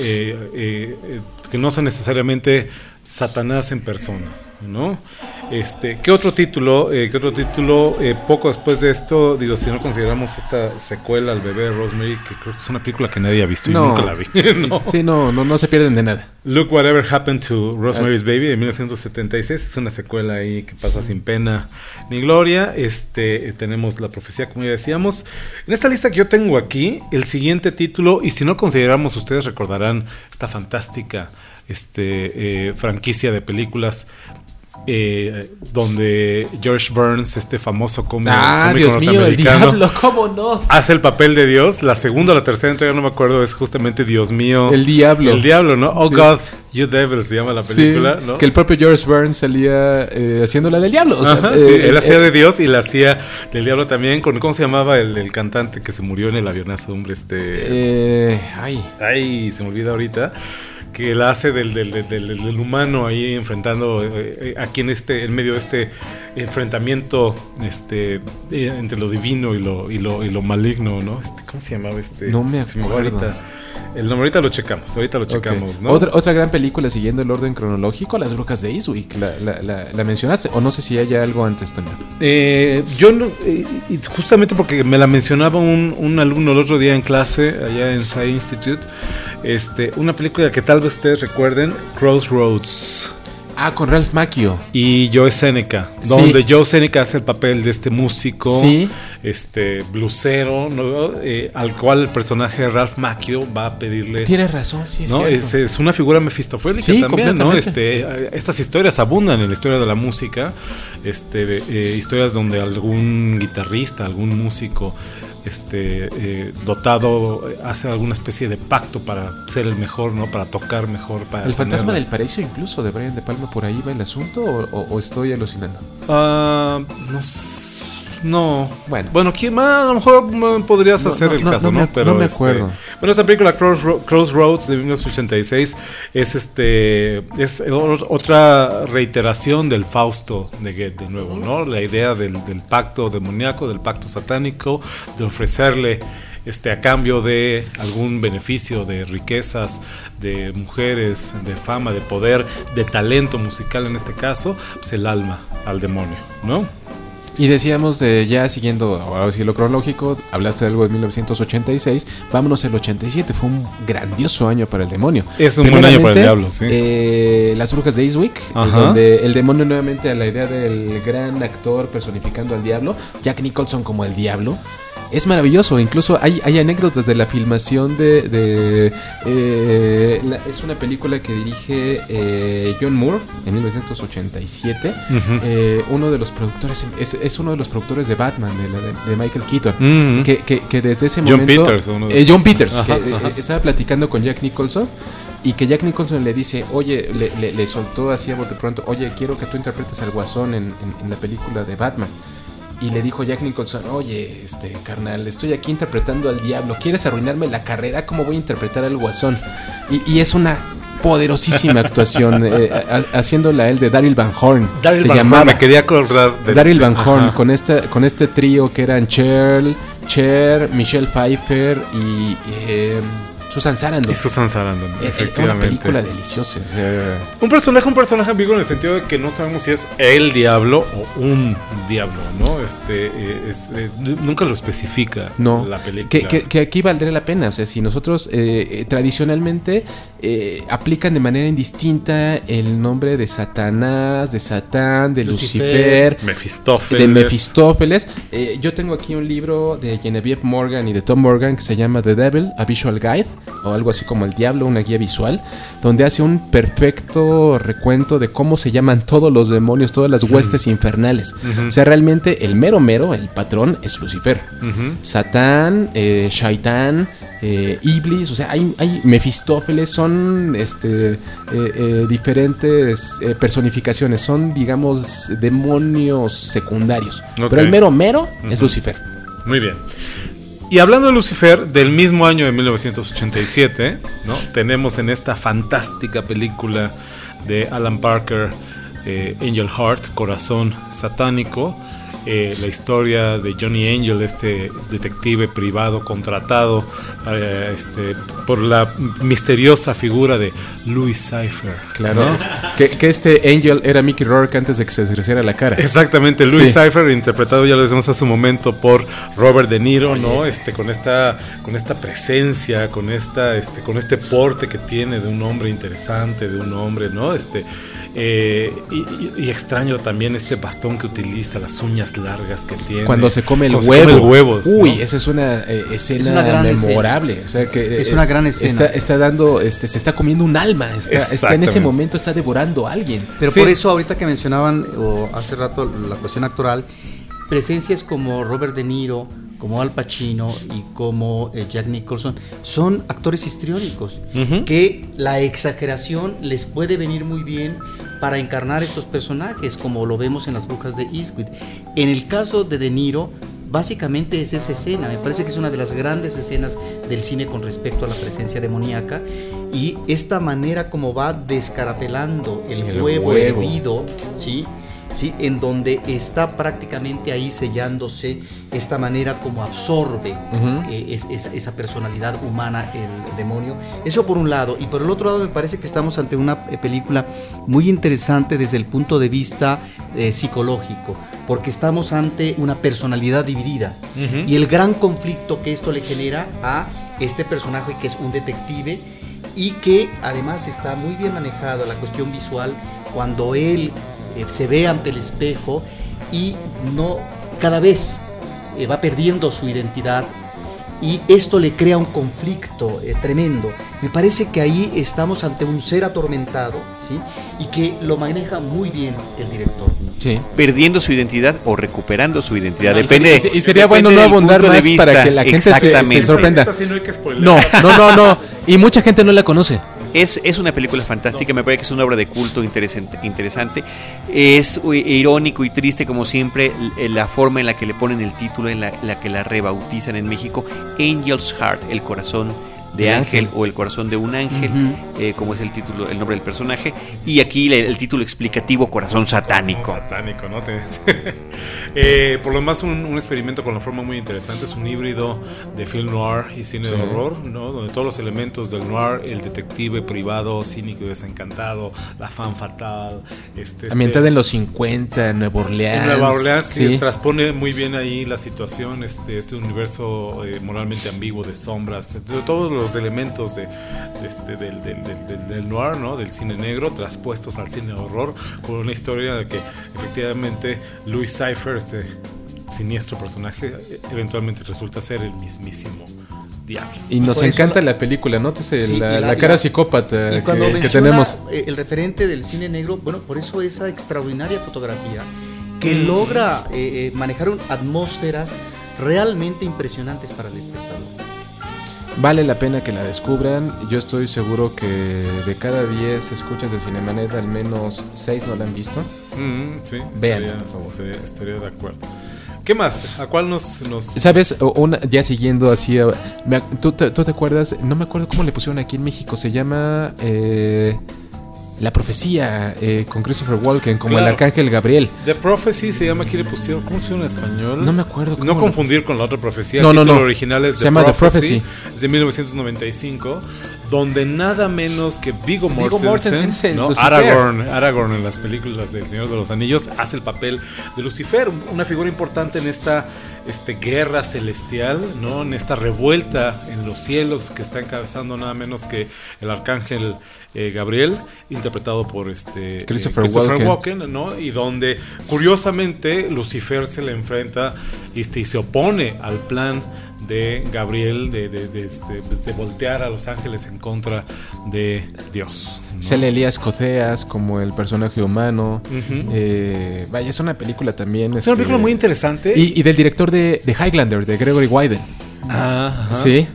que no son necesariamente Satanás en persona, ¿no? Este, ¿qué otro título? eh, ¿Qué otro título? eh, poco después de esto, digo, si no consideramos esta secuela al bebé de Rosemary, que creo que es una película que nadie ha visto y No. nunca la vi. ¿no? Sí, no, no, no se pierden de nada. Look Whatever Happened to Rosemary's Baby de 1976 es una secuela ahí que pasa sin pena ni gloria. Este eh, tenemos la profecía como ya decíamos. En esta lista que yo tengo aquí, el siguiente título y si no consideramos ustedes recordarán esta fantástica este eh, franquicia de películas eh, donde George Burns, este famoso cómico, Ah, cómico Dios mío, el diablo, ¿cómo no? hace el papel de Dios. La segunda o la tercera entrega, no me acuerdo, es justamente Dios mío. El diablo. El diablo, ¿no? Oh Sí. God, You Devil se llama la Sí, película, ¿no? que el propio George Burns salía eh, haciendo la del diablo. o sea, Ajá, eh, sí, él eh, hacía de Dios y la hacía del diablo también. Con, ¿Cómo se llamaba el, el cantante que se murió en el avionazo, hombre? Este. eh, ay, Ay, se me olvida ahorita. Que la hace del, del, del- del- humano ahí enfrentando eh, eh, aquí en este, en medio de este enfrentamiento este, entre lo divino y lo, y lo, y lo maligno, ¿no? Este, ¿Cómo se llamaba este? No me acuerdo. ahorita. El nombre ahorita lo checamos, ahorita lo checamos, ¿no? otra, otra gran película siguiendo el orden cronológico, Las Brujas de Eastwick. La, la, la, la mencionaste, o no sé si haya algo antes, Toño. Eh, yo no, eh, justamente porque me la mencionaba un, un alumno el otro día en clase allá en Sci Institute, este, una película que tal vez ustedes recuerden, Crossroads Ah, con Ralph Macchio. y Joe Seneca, Sí. donde Joe Seneca hace el papel de este músico, Sí. este blusero, ¿no? Eh, al cual el personaje de Ralph Macchio va a pedirle Tienes razón, sí, es ¿no? cierto. Es, es una figura mefistofélica Sí, también, ¿no? Este, eh, estas historias abundan en la historia de la música, este, eh, historias donde algún guitarrista, algún músico este, eh, dotado, hace alguna especie de pacto para ser el mejor, ¿no? Para tocar mejor. Para el fantasma tenerla. del paraíso incluso de Brian De Palma por ahí va el asunto o, o- o estoy alucinando. Ah, no s- No. Bueno. Bueno, ¿quién más? A lo mejor mm, podrías No, hacer no, el no, caso, no ¿no? me- no me acuerdo. bueno, esta película Crossro- Crossroads de 1986 es este es o- otra reiteración del Fausto de Goethe de nuevo, ¿no? La idea del, del pacto demoníaco, del pacto satánico, de ofrecerle este a cambio de algún beneficio de riquezas, de mujeres, de fama, de poder, de talento musical en este caso, pues el alma al demonio, ¿no? Y decíamos, de ya siguiendo ahora sí lo cronológico, hablaste de algo de 1986, vámonos el 87, fue un grandioso año para el demonio. Es un buen año para el diablo, sí. eh, Las Brujas de Eastwick, donde el demonio nuevamente a la idea del gran actor personificando al diablo, Jack Nicholson como el diablo. Es maravilloso, incluso hay, hay anécdotas de la filmación de... de, eh, la- es una película que dirige eh, John Moore en 1987. Ujú. Eh, uno de los productores, es, es uno de los productores de Batman, de, de- de Michael Keaton. Ujú. Que, que- que desde ese John momento. Peters, uno de eh. John Peters, Ajá, que ajá. estaba platicando con Jack Nicholson. Y que Jack Nicholson le dice, oye, le, le- le soltó así a bote pronto, oye, quiero que tú interpretes al guasón en, en- en la película de Batman. Y le dijo Jack Nicholson, oye, este carnal, estoy aquí interpretando al diablo, ¿quieres arruinarme la carrera? ¿Cómo voy a interpretar al guasón? Y, y es una poderosísima actuación, eh, a- haciéndola él de Daryl Van Horn. Daryl se Van Horn, llamaba. me quería acordar de Daryl Van Ajá. Horn con este, con este trío que eran Cher, Cher, Michelle Pfeiffer y eh, Susan Sarandon. Y Susan Sarandon, Eh, eh, Una efectivamente. película deliciosa. o sea, Un personaje, un personaje ambiguo en el sentido de que no sabemos si es el diablo o un diablo, ¿no? Este, eh, es, nunca lo especifica no, la película. que, que- que aquí valdría la pena. O sea, si nosotros eh, tradicionalmente eh, aplican de manera indistinta el nombre de Satanás, de Satán, de Lucifer, Lucifer, Mefistófeles. de Mefistófeles. Eh, yo tengo aquí un libro de Genevieve Morgan y de Tom Morgan que se llama The Devil, a Visual Guide, o algo así como El Diablo, una guía visual, donde hace un perfecto recuento de cómo se llaman todos los demonios, todas las huestes infernales. O sea, realmente el mero mero, el patrón, es Lucifer. Satán, eh, Shaitán, eh, Iblis, o sea, hay, hay Mefistófeles, son este, eh, eh, diferentes personificaciones, son, digamos, demonios secundarios. Pero el mero mero es. Lucifer. Muy bien. Y hablando de Lucifer, del mismo año de 1987, ¿no? tenemos en esta fantástica película de Alan Parker, eh, Angel Heart, Corazón Satánico, eh, la historia de Johnny Angel, este detective privado contratado eh, este, por la misteriosa figura de Louis Cypher. Claro. Que, que este Angel era Mickey Rourke antes de que se desgraciara la cara. Exactamente, Louis Sí. Cypher, interpretado, ya lo decimos hace un momento, por Robert De Niro, ¿no? Este, con esta, con esta presencia, con esta, este, con este porte que tiene de un hombre interesante, de un hombre, ¿no? Este, eh, y, extraño también este bastón que utiliza, las uñas largas que tiene. Cuando se come el huevo. se come el huevo, Uy, ¿no? esa es una eh, escena una gran memorable. O sea que, Es eh, una gran escena. Está, está dando, este, se está comiendo un alma. Está, está en ese momento, está devorando a alguien. Pero Sí. por eso ahorita que mencionaban, o hace rato, la cuestión actoral, presencias como Robert De Niro, como Al Pacino y como eh, Jack Nicholson son actores histriónicos Ujú. que la exageración les puede venir muy bien para encarnar estos personajes como lo vemos en las brujas de Eastwood. En el caso de De Niro, básicamente es esa escena, me parece que es una de las grandes escenas del cine con respecto a la presencia demoníaca y esta manera como va descarapelando el, El huevo, huevo. hervido, ¿sí? ¿sí? En donde está prácticamente ahí sellándose esta manera como absorbe eh, es- es- esa personalidad humana, el demonio. Eso por un lado. Y por el otro lado me parece que estamos ante una eh, película muy interesante desde el punto de vista eh, psicológico, porque estamos ante una personalidad dividida. Y el gran conflicto que esto le genera a este personaje que es un detective y que además está muy bien manejado la cuestión visual cuando él eh, se ve ante el espejo y no cada vez eh, va perdiendo su identidad y esto le crea un conflicto eh, tremendo. Me parece que ahí estamos ante un ser atormentado, ¿sí? Y que lo maneja muy bien el director. Sí. Perdiendo su identidad o recuperando su identidad. Depende. sería- y sería depende bueno no abundar más vista. para que la gente se- sorprenda. Esta sí no hay que spoilear. No, no, no, no. Y mucha gente no la conoce. Es, es una película fantástica, me parece que es una obra de culto interesante. interesante. Es u- irónico y triste, como siempre, l- la forma en la que le ponen el título, en la, la que la rebautizan en México, Angel's Heart, el corazón de ángel ángel. o el corazón de un ángel, eh, como es el título, el nombre del personaje, y aquí le- el título explicativo, corazón satánico. Satánico, ¿no? Te- Eh, por lo demás, un, un experimento con la forma muy interesante. Es un híbrido de film noir y cine Sí. de horror, ¿no? Donde todos los elementos del noir, el detective privado, cínico y desencantado, la fan fatal, este, Ambientada este- en los 50, en Nueva Orleans. en Nueva Orleans que sí. transpone muy bien ahí la situación, este, este universo eh, moralmente ambiguo de sombras, de todos los elementos de, de este, del, del- del- del- del noir, ¿no? del cine negro, traspuestos al cine de horror, con una historia de que efectivamente Louis Cypher, este siniestro personaje, eventualmente resulta ser el mismísimo diablo. Y nos por eso encanta la- la película, nótese Sí, la, la- cara psicópata Y que, cuando que tenemos. eh, el referente del cine negro, bueno, por eso esa extraordinaria fotografía que Mm. logra eh, eh, manejar un- atmósferas realmente impresionantes para el espectador. Vale la pena que la descubran. Yo estoy seguro que de cada 10 escuchas de Cinemanet, al menos 6 no la han visto. Mm, sí, Vean, estaría, por favor. estaría de acuerdo. ¿Qué más? ¿A cuál nos...? nos... ¿Sabes? Una, ya siguiendo así. me ac- ¿tú, te, tú te acuerdas? No me acuerdo cómo le pusieron aquí en México. Se llama. eh, la profecía eh, con Christopher Walken, como Claro. el arcángel Gabriel. The Prophecy se llama aquí le pusieron, ¿cómo se llama en español? No me acuerdo cómo No confundir con la otra profecía. No, el no, título no. original es Se llama The Prophecy. es de 1995, donde nada menos que Viggo Mortensen, Mortensen es el. Aragorn, Aragorn en las películas del Señor de los Anillos hace el papel de Lucifer, una figura importante en esta este, guerra celestial, ¿no? En esta revuelta en los cielos que está encabezando nada menos que el arcángel eh, Gabriel, interpretado por este eh, Christopher Walken. Walken, ¿no? Y donde curiosamente Lucifer se le enfrenta este, y se opone al plan de Gabriel de, de- de, este, pues, de voltear a los ángeles en contra de Dios. ¿no? Sale Elías Coteas como el personaje humano. Eh, vaya, es una película también. Es una este, película muy interesante. Y, y del director de, de Highlander, de Gregory Wyden. Ah. Sí.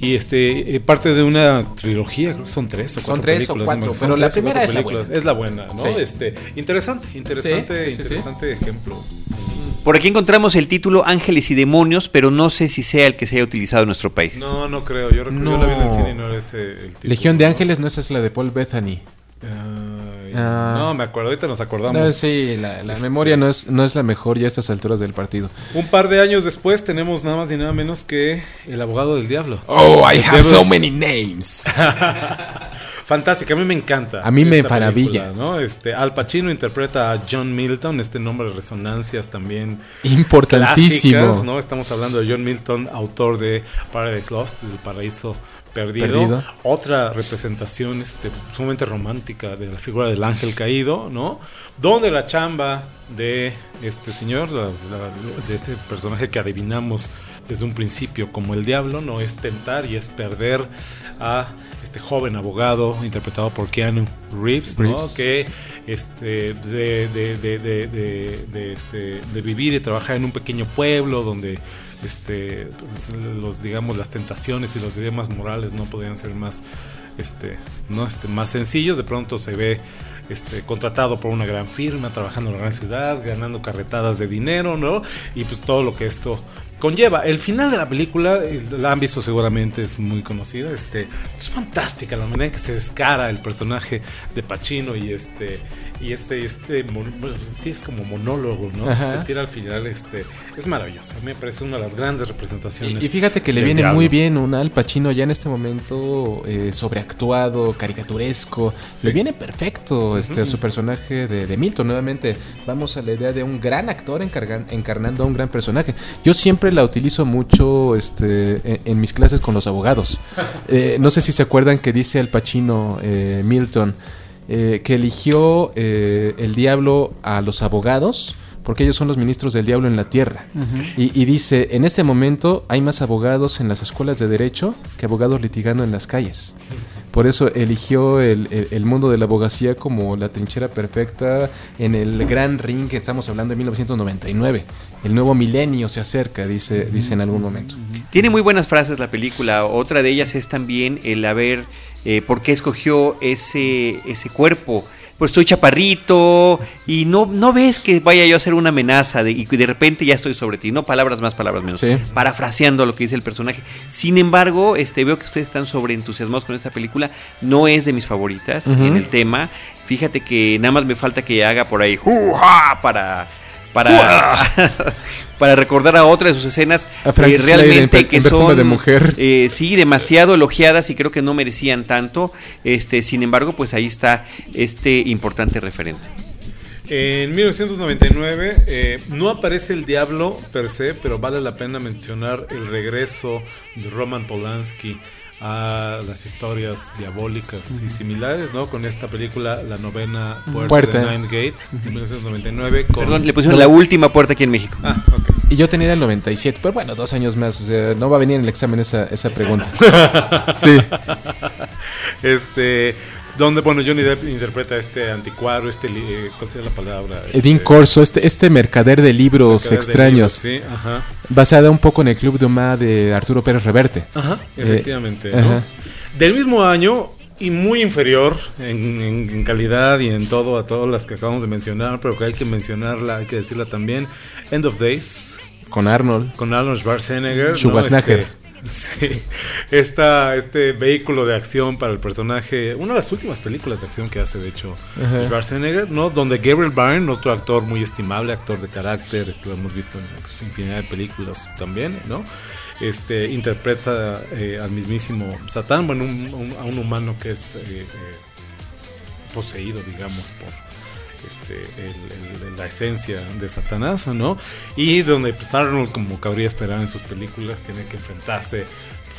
Y este eh, parte de una trilogía, creo que son tres o cuatro Son tres o películas, cuatro, no me- son pero la tres o primera cuatro es la buena. Es la buena, ¿no? Sí. Este, interesante, interesante, sí, sí. interesante ejemplo. Por aquí encontramos el título Ángeles y Demonios, pero no sé si sea el que se haya utilizado en nuestro país. No, no creo. Yo recuerdo yo la vi en el No. cine y no era ese el título, Legión de ¿no? Ángeles, no esa es la de Paul Bethany. Ay, Ah. No, me acuerdo, ahorita nos acordamos. No, sí, la, la Este- memoria no es, no es la mejor ya a estas alturas del partido. Un par de años después tenemos nada más ni nada menos que El abogado del diablo. Oh, I have so many names. Fantástica, a mí me encanta. A mí me maravilla. ¿no? Este, Al Pacino interpreta a John Milton, este nombre de resonancias también Importantísimo. clásicas, ¿no? Estamos hablando de John Milton, autor de Paradise Lost, El Paraíso Perdido. Perdido. Otra representación este, sumamente romántica de la figura del ángel caído, ¿no? Donde la chamba de este señor, la- la- de este personaje que adivinamos desde un principio como el diablo, no es tentar y es perder a este joven abogado interpretado por Keanu Reeves, ¿no? Reeves. que este, de, de- de- de- de- de, este, de vivir y trabajar en un pequeño pueblo donde este, pues, los digamos las tentaciones y los dilemas morales no podían ser más este, no este, más sencillos de pronto se ve este, contratado por una gran firma trabajando en una gran ciudad ganando carretadas de dinero no y pues todo lo que esto conlleva. El final de la película eh, la han visto seguramente es muy conocida este es fantástica la manera en que se descara el personaje de Pacino y este y este este mon- bueno, sí es como monólogo no Ajá. se tira al final este es maravilloso a mí me parece una de las grandes representaciones Y, y fíjate que le viene diablo. muy bien un Al Pacino ya en este momento eh, sobreactuado, caricaturesco. Sí. Le viene perfecto este, a su personaje de, de Milton. Nuevamente, vamos a la idea de un gran actor encargan- encarnando a un gran personaje. Yo siempre la utilizo mucho este, en, en mis clases con los abogados. Eh, no sé si se acuerdan que dice Al Pacino eh, Milton eh, que eligió eh, el diablo a los abogados porque ellos son los ministros del diablo en la tierra. y, y dice, en este momento hay más abogados en las escuelas de derecho que abogados litigando en las calles. Por eso eligió el, el- el mundo de la abogacía como la trinchera perfecta en el gran ring que estamos hablando de 1999. El nuevo milenio se acerca, dice, dice en algún momento. Tiene muy buenas frases la película. Otra de ellas es también el haber, eh, por qué escogió ese, ese cuerpo. Pues estoy chaparrito y no, no ves que vaya yo a ser una amenaza de, y de repente ya estoy sobre ti. No palabras más, palabras menos. Sí. Parafraseando lo que dice el personaje. Sin embargo, este, veo que ustedes están sobreentusiasmados con esta película. No es de mis favoritas en el tema. Fíjate que nada más me falta que haga por ahí "Ju-ja", para para para recordar a otra de sus escenas A eh, en realmente que en son de mujer. eh, sí demasiado elogiadas y creo que no merecían tanto. Este sin embargo pues ahí está este importante referente. En 1999 eh, no aparece el diablo per se, pero vale la pena mencionar el regreso de Roman Polanski a las historias diabólicas y similares, ¿no? Con esta película, La novena puerta, Puerta. de Nine Gate, de 1999. Con... perdón le pusieron la última puerta aquí en México Ah, ok. Y yo tenía el 97, pero bueno, dos años más, o sea, no va a venir en el examen esa, esa pregunta. sí. Este, donde, bueno, Johnny Depp interpreta a este anticuario, este, eh, ¿cuál sería la palabra? Edín Este, Corso, este, este mercader de libros mercader de extraños, libros, sí, ajá. basada un poco en el Club de Omar de Arturo Pérez Reverte. Ajá, Eh, efectivamente. ¿no? ajá. Del mismo año y muy inferior en, en- en calidad y en todo a todas las que acabamos de mencionar, pero que hay que mencionarla, hay que decirla también. End of Days Con Arnold. con Arnold Schwarzenegger. ¿no? Schwarzenegger. Este, sí, esta, este vehículo de acción para el personaje, una de las últimas películas de acción que hace, de hecho, Ajá. Schwarzenegger, ¿no? Donde Gabriel Byrne, otro actor muy estimable, actor de carácter, esto lo hemos visto en pues, infinidad de películas también, ¿no? Este, interpreta eh, al mismísimo Satán, bueno, un- un- a un humano que es eh, eh, poseído, digamos, por este, el- el- la esencia de Satanás, ¿no? Y donde pues, Arnold, como cabría esperar en sus películas, tiene que enfrentarse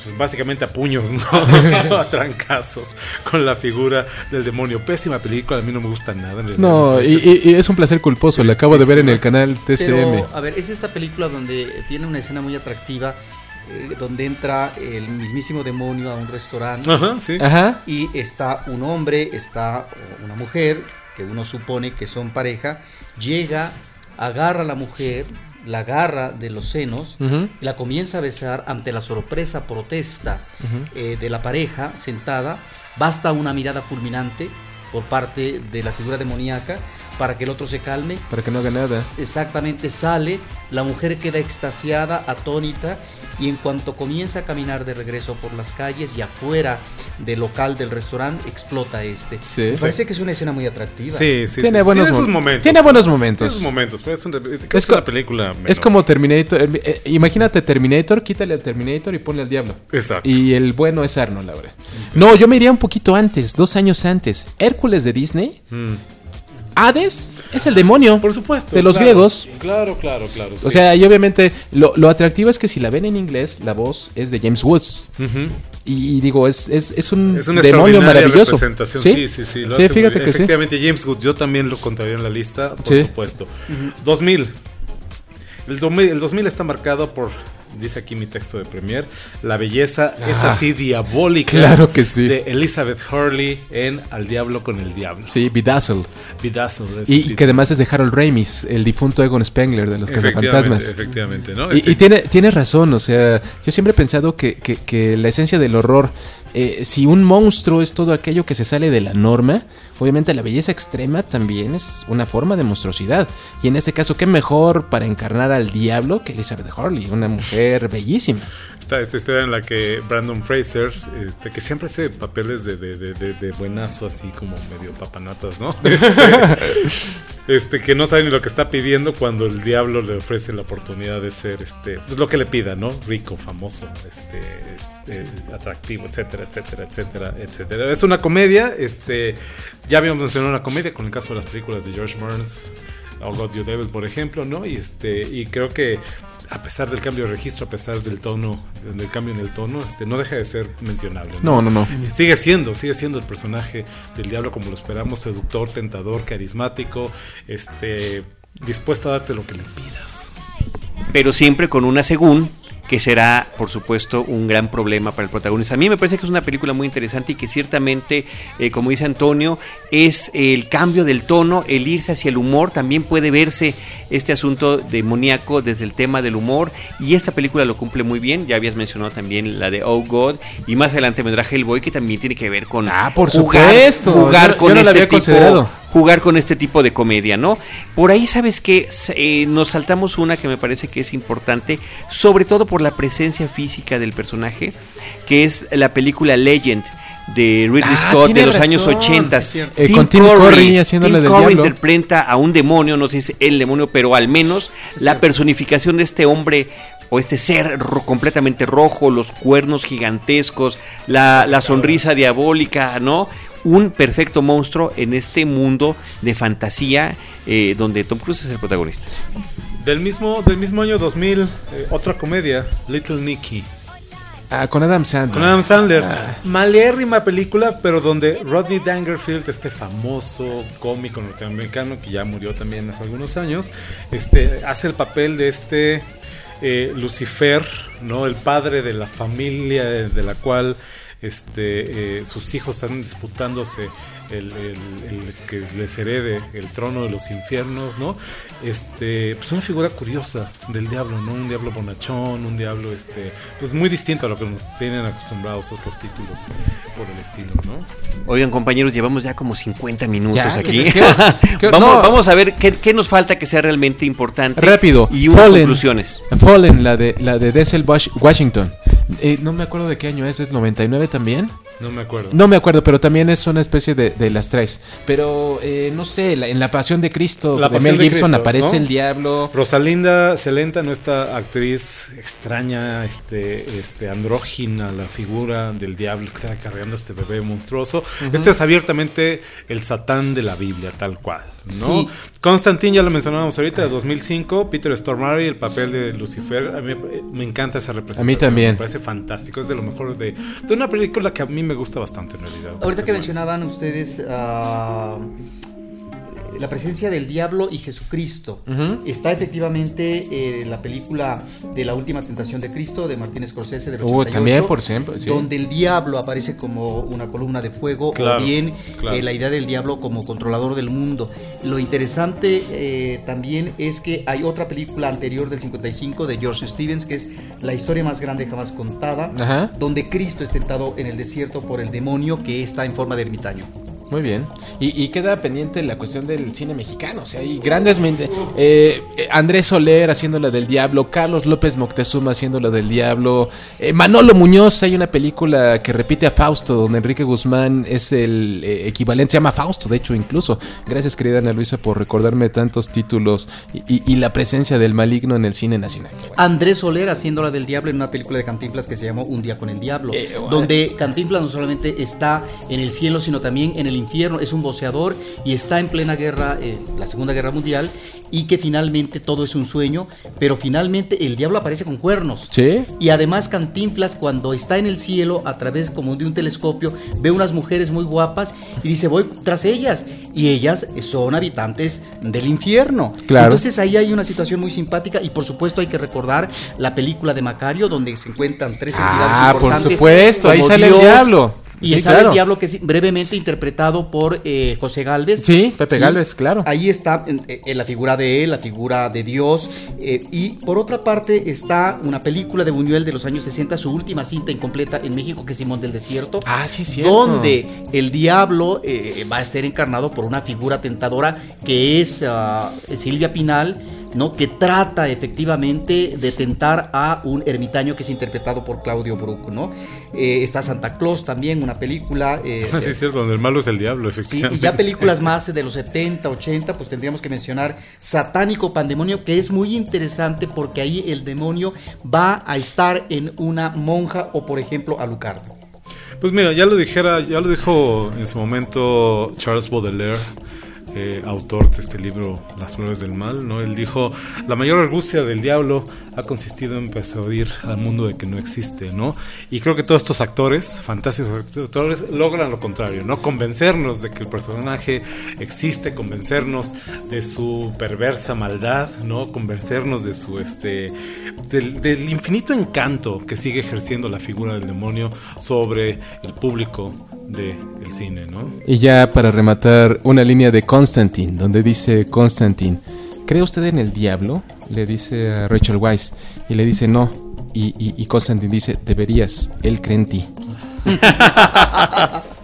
pues, básicamente a puños, ¿no? a trancazos con la figura del demonio. Pésima película, a mí no me gusta nada. en No, y, y- y es un placer culposo, la acabo de ver en el canal TCM. Pero, a ver, es esta película donde tiene una escena muy atractiva, eh, donde entra el mismísimo demonio a un restaurante Ajá, sí. Ajá. y está un hombre, está una mujer, que uno supone que son pareja, llega, agarra a la mujer, la agarra de los senos y la comienza a besar ante la sorpresa protesta eh, de la pareja sentada. Basta una mirada fulminante por parte de la figura demoníaca para que el otro se calme. Para que no haga nada. Exactamente, sale, la mujer queda extasiada, atónita, y en cuanto comienza a caminar de regreso por las calles y afuera del local del restaurante, explota este. Sí. Me parece que es una escena muy atractiva. Sí, sí, Tiene sí. buenos mom- momentos. tiene buenos Tiene momentos. momentos, pero es, una, es, Es es co- una película. Es como Terminator. eh, eh, imagínate Terminator, quítale al Terminator y ponle al diablo. Exacto. Y el bueno es Arnold ahora. No, yo me iría un poquito antes, dos años antes. Hércules de Disney. Mm. Hades es el demonio. Por supuesto. De los claro. griegos. Claro, claro, claro. O sí. sea, y obviamente lo, lo atractivo es que si la ven en inglés, la voz es de James Woods. Y, y digo, es, es, es un Es una demonio maravilloso. representación. Sí, Sí, sí, sí. lo Sí, hace fíjate que sí. Efectivamente, James Wood, yo también lo contaría en la lista, por Sí. supuesto. 2000. El 2000. El 2000 está marcado por, dice aquí mi texto de Premier, la belleza es Ah, así diabólica. claro que sí. De Elizabeth Hurley en Al Diablo con el Diablo. Sí, Bedazzled. Bedazzled, Y que además es de Harold Ramis, el difunto Egon Spengler de los cazafantasmas. efectivamente, ¿no? Y, Este- y tiene, tiene razón, o sea, yo siempre he pensado que, que- que la esencia del horror, eh, si un monstruo es todo aquello que se sale de la norma, obviamente la belleza extrema también es una forma de monstruosidad. Y en este caso, ¿qué mejor para encarnar al diablo que Elizabeth Hurley, una mujer bellísima? Está esta historia en la que Brandon Fraser, este, que siempre hace papeles de, de, de, de- de buenazo, así como medio papanatas, ¿no? Este, este, que no sabe ni lo que está pidiendo cuando el diablo le ofrece la oportunidad de ser, este, pues lo que le pida, ¿no? Rico, famoso, este, este, atractivo, etcétera, etcétera, etcétera, etcétera. Es una comedia, este, ya habíamos mencionado una comedia con el caso de las películas de George Burns. All God You Devil, por ejemplo, ¿no? Y este, y creo que a pesar del cambio de registro, a pesar del tono, del cambio en el tono, este, no deja de ser mencionable. No, no, no. Sigue siendo, sigue siendo el personaje del diablo como lo esperamos, seductor, tentador, carismático, este dispuesto a darte lo que le pidas. Pero siempre con una según que será, por supuesto, un gran problema para el protagonista. A mí me parece que es una película muy interesante y que ciertamente, eh, como dice Antonio, es el cambio del tono, el irse hacia el humor, también puede verse este asunto demoníaco desde el tema del humor y esta película lo cumple muy bien, ya habías mencionado también la de Oh God y más adelante vendrá Hellboy que también tiene que ver con Ah, por jugar, supuesto. jugar Yo- con yo no la este había tipo considerado. jugar con este tipo de comedia, ¿no? Por ahí sabes que eh, nos saltamos una que me parece que es importante, sobre todo por la presencia física del personaje, que es la película Legend de Ridley Ah, Scott de los años razón, 80. es cierto. Eh, con Tim Curry haciéndole Tim del Curry diablo. interpreta a un demonio, no sé si es el demonio, pero al menos la personificación de este hombre o este ser ro- completamente rojo, los cuernos gigantescos, la, la sonrisa diabólica, ¿no? Un perfecto monstruo en este mundo de fantasía eh, donde Tom Cruise es el protagonista. Del mismo, del mismo año 2000, eh, otra comedia, Little Nicky. Ah, con Adam Sandler. Con Adam Sandler. Ah. Malérrima película, pero donde Rodney Dangerfield, este famoso cómico norteamericano que ya murió también hace algunos años, este, hace el papel de este eh, Lucifer, ¿no? El padre de la familia de la cual este, eh, sus hijos están disputándose el, el- el que les herede el trono de los infiernos, ¿no? Este, pues una figura curiosa del diablo, ¿no? Un diablo bonachón, un diablo, este, pues muy distinto a lo que nos tienen acostumbrados otros títulos por el estilo, ¿no? Oigan, compañeros, llevamos ya como 50 minutos Ya, aquí. ¿qué- qué- qué- vamos, no. vamos a ver qué, qué nos falta que sea realmente importante. Rápido. Y unas Fallen. conclusiones. Fallen, la de, la de Denzel Wash- Washington. Eh, no me acuerdo de qué año es, ¿es 99 también? No me acuerdo. No me acuerdo, pero también es una especie de, de las tres. Pero, eh, no sé, la- en La Pasión de Cristo La de Pasión Mel de Gibson Cristo, aparece ¿no? el diablo. Rosalinda Celenta, ¿no? Esta actriz extraña, este, este, andrógina, la figura del diablo que está cargando este bebé monstruoso. Este es abiertamente el satán de la Biblia, tal cual, ¿no? Sí. Constantine, ya lo mencionábamos ahorita, de 2005, Peter Stormare, el papel de Lucifer, a mí me, me encanta esa representación. A mí también. Me parece fantástico, es de lo mejor de, de una película que a mí me gusta bastante en realidad. Ahorita que mencionaban ustedes ah, la presencia del diablo y Jesucristo, está efectivamente eh, la película de la última tentación de Cristo de Martín Scorsese del Uh, 88, también, por siempre, sí. donde el diablo aparece como una columna de fuego Claro, o bien claro. eh, la idea del diablo como controlador del mundo. Lo interesante eh, también es que hay otra película anterior del 55 de George Stevens que es La historia más grande jamás contada, Ajá. donde Cristo es tentado en el desierto por el demonio que está en forma de ermitaño. Muy bien. Y, y queda pendiente la cuestión del cine mexicano. O sea, hay grandes. eh, eh, Andrés Soler haciendo la del diablo. Carlos López Moctezuma haciendo la del diablo. eh, Manolo Muñoz. Hay una película que repite a Fausto, donde Enrique Guzmán es el eh, equivalente. Se llama Fausto, de hecho, incluso. Gracias, querida Ana Luisa, por recordarme tantos títulos y, y- y la presencia del maligno en el cine nacional. Andrés Soler haciendo la del diablo en una película de Cantinflas que se llamó Un día con el diablo, Eh, bueno. donde Cantinflas no solamente está en el cielo, sino también en el infierno, es un boceador y está en plena guerra, eh, la Segunda Guerra Mundial, y que finalmente todo es un sueño, pero finalmente el diablo aparece con cuernos. ¿Sí? Y además Cantinflas cuando está en el cielo a través como de un telescopio ve unas mujeres muy guapas y dice voy tras ellas y ellas son habitantes del infierno. Claro. Entonces ahí hay una situación muy simpática y por supuesto hay que recordar la película de Macario donde se encuentran tres entidades Ah, por importantes. supuesto, ahí sale el diablo. Y Sí, claro. el diablo que es brevemente interpretado por eh, José Galvez. Sí, Pepe Gálvez, claro. Ahí está en, en la figura de él, la figura de Dios. eh, y por otra parte está una película de Buñuel de los años 60, su última cinta incompleta en México, que es Simón del Desierto. Ah, sí, cierto. Donde el diablo eh, va a ser encarnado por una figura tentadora que es ah, Silvia Pinal, ¿no? que trata efectivamente de tentar a un ermitaño que es interpretado por Claudio Brook. ¿no? Eh, está Santa Claus también, una película. eh, Sí, es cierto, donde el malo es el diablo, Sí, efectivamente. y ya películas más de los 70, 80, pues tendríamos que mencionar Satánico Pandemonio, que es muy interesante porque ahí el demonio va a estar en una monja o, por ejemplo, Alucard. Pues mira, ya lo dijera, ya lo dijo en su momento Charles Baudelaire. Autor de este libro Las Flores del Mal, ¿no? Él dijo, la mayor angustia del diablo ha consistido en persuadir al mundo de que no existe, ¿no? Y creo que todos estos actores, fantásticos actores, logran lo contrario, ¿no? Convencernos de que el personaje existe, convencernos de su perversa maldad, ¿no? Convencernos de su, este, del infinito encanto que sigue ejerciendo la figura del demonio sobre el público del cine, ¿no? Y ya para rematar, una línea de Constantine, donde dice Constantine, ¿cree usted en el diablo? Le dice a Rachel Weisz, y le dice no. Y, y, y Constantine dice, deberías, él cree en ti.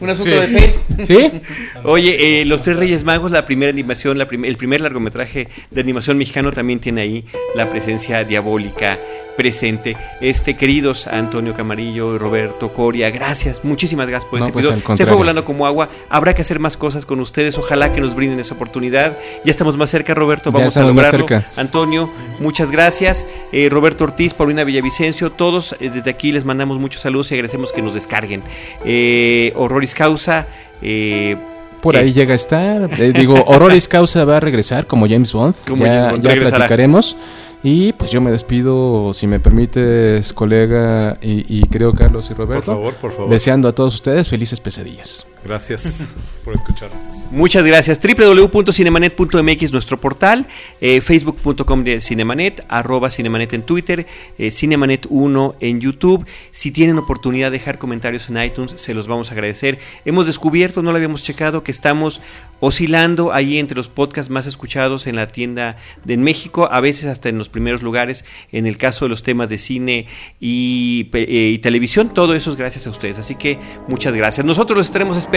Un asunto de fe. ¿Sí? Oye, eh, Los Tres Reyes Magos, la primera animación, la prim- el primer largometraje de animación mexicano también tiene ahí la presencia diabólica presente. Este, queridos Antonio Camarillo, Roberto Coria, gracias, muchísimas gracias por No, este pues, al Se fue volando como agua. Habrá que hacer más cosas con ustedes. Ojalá que nos brinden esa oportunidad. Ya estamos más cerca, Roberto. Ya Vamos a lograrlo. cerca. Antonio, muchas gracias. Eh, Roberto Ortiz, Paulina Villavicencio, todos eh, desde aquí les mandamos muchos saludos y agradecemos que nos descarguen. Eh, Horroris Causa. eh, Por eh, ahí llega a estar. Eh, digo, Horroris Causa va a regresar como James Bond. Como ya James Bond, ya platicaremos. Y pues yo me despido, si me permites, colega, y, y creo Carlos y Por Roberto. favor, por favor. Deseando a todos ustedes felices pesadillas. Gracias por escucharnos. Muchas gracias. www.cinemanet.mx nuestro portal, eh, facebook.com de Cinemanet, arroba Cinemanet en Twitter, eh, Cinemanet1 en YouTube. Si tienen oportunidad de dejar comentarios en iTunes, se los vamos a agradecer. Hemos descubierto, no lo habíamos checado, que estamos oscilando ahí entre los podcasts más escuchados en la tienda de México, a veces hasta en los primeros lugares, en el caso de los temas de cine y, eh, y televisión, todo eso es gracias a ustedes. Así que muchas gracias. Nosotros los estaremos esperando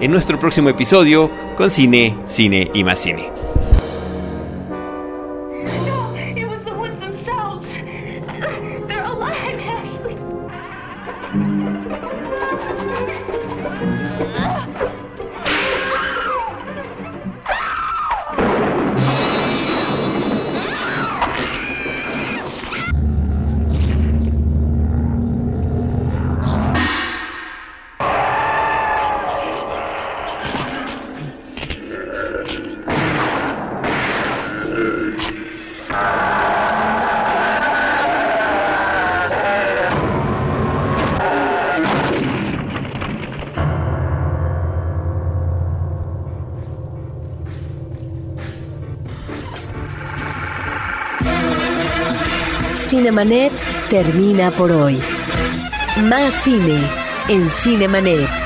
en nuestro próximo episodio con Cine, Cine y más Cine. Cinemanet termina por hoy. Más cine en Cinemanet.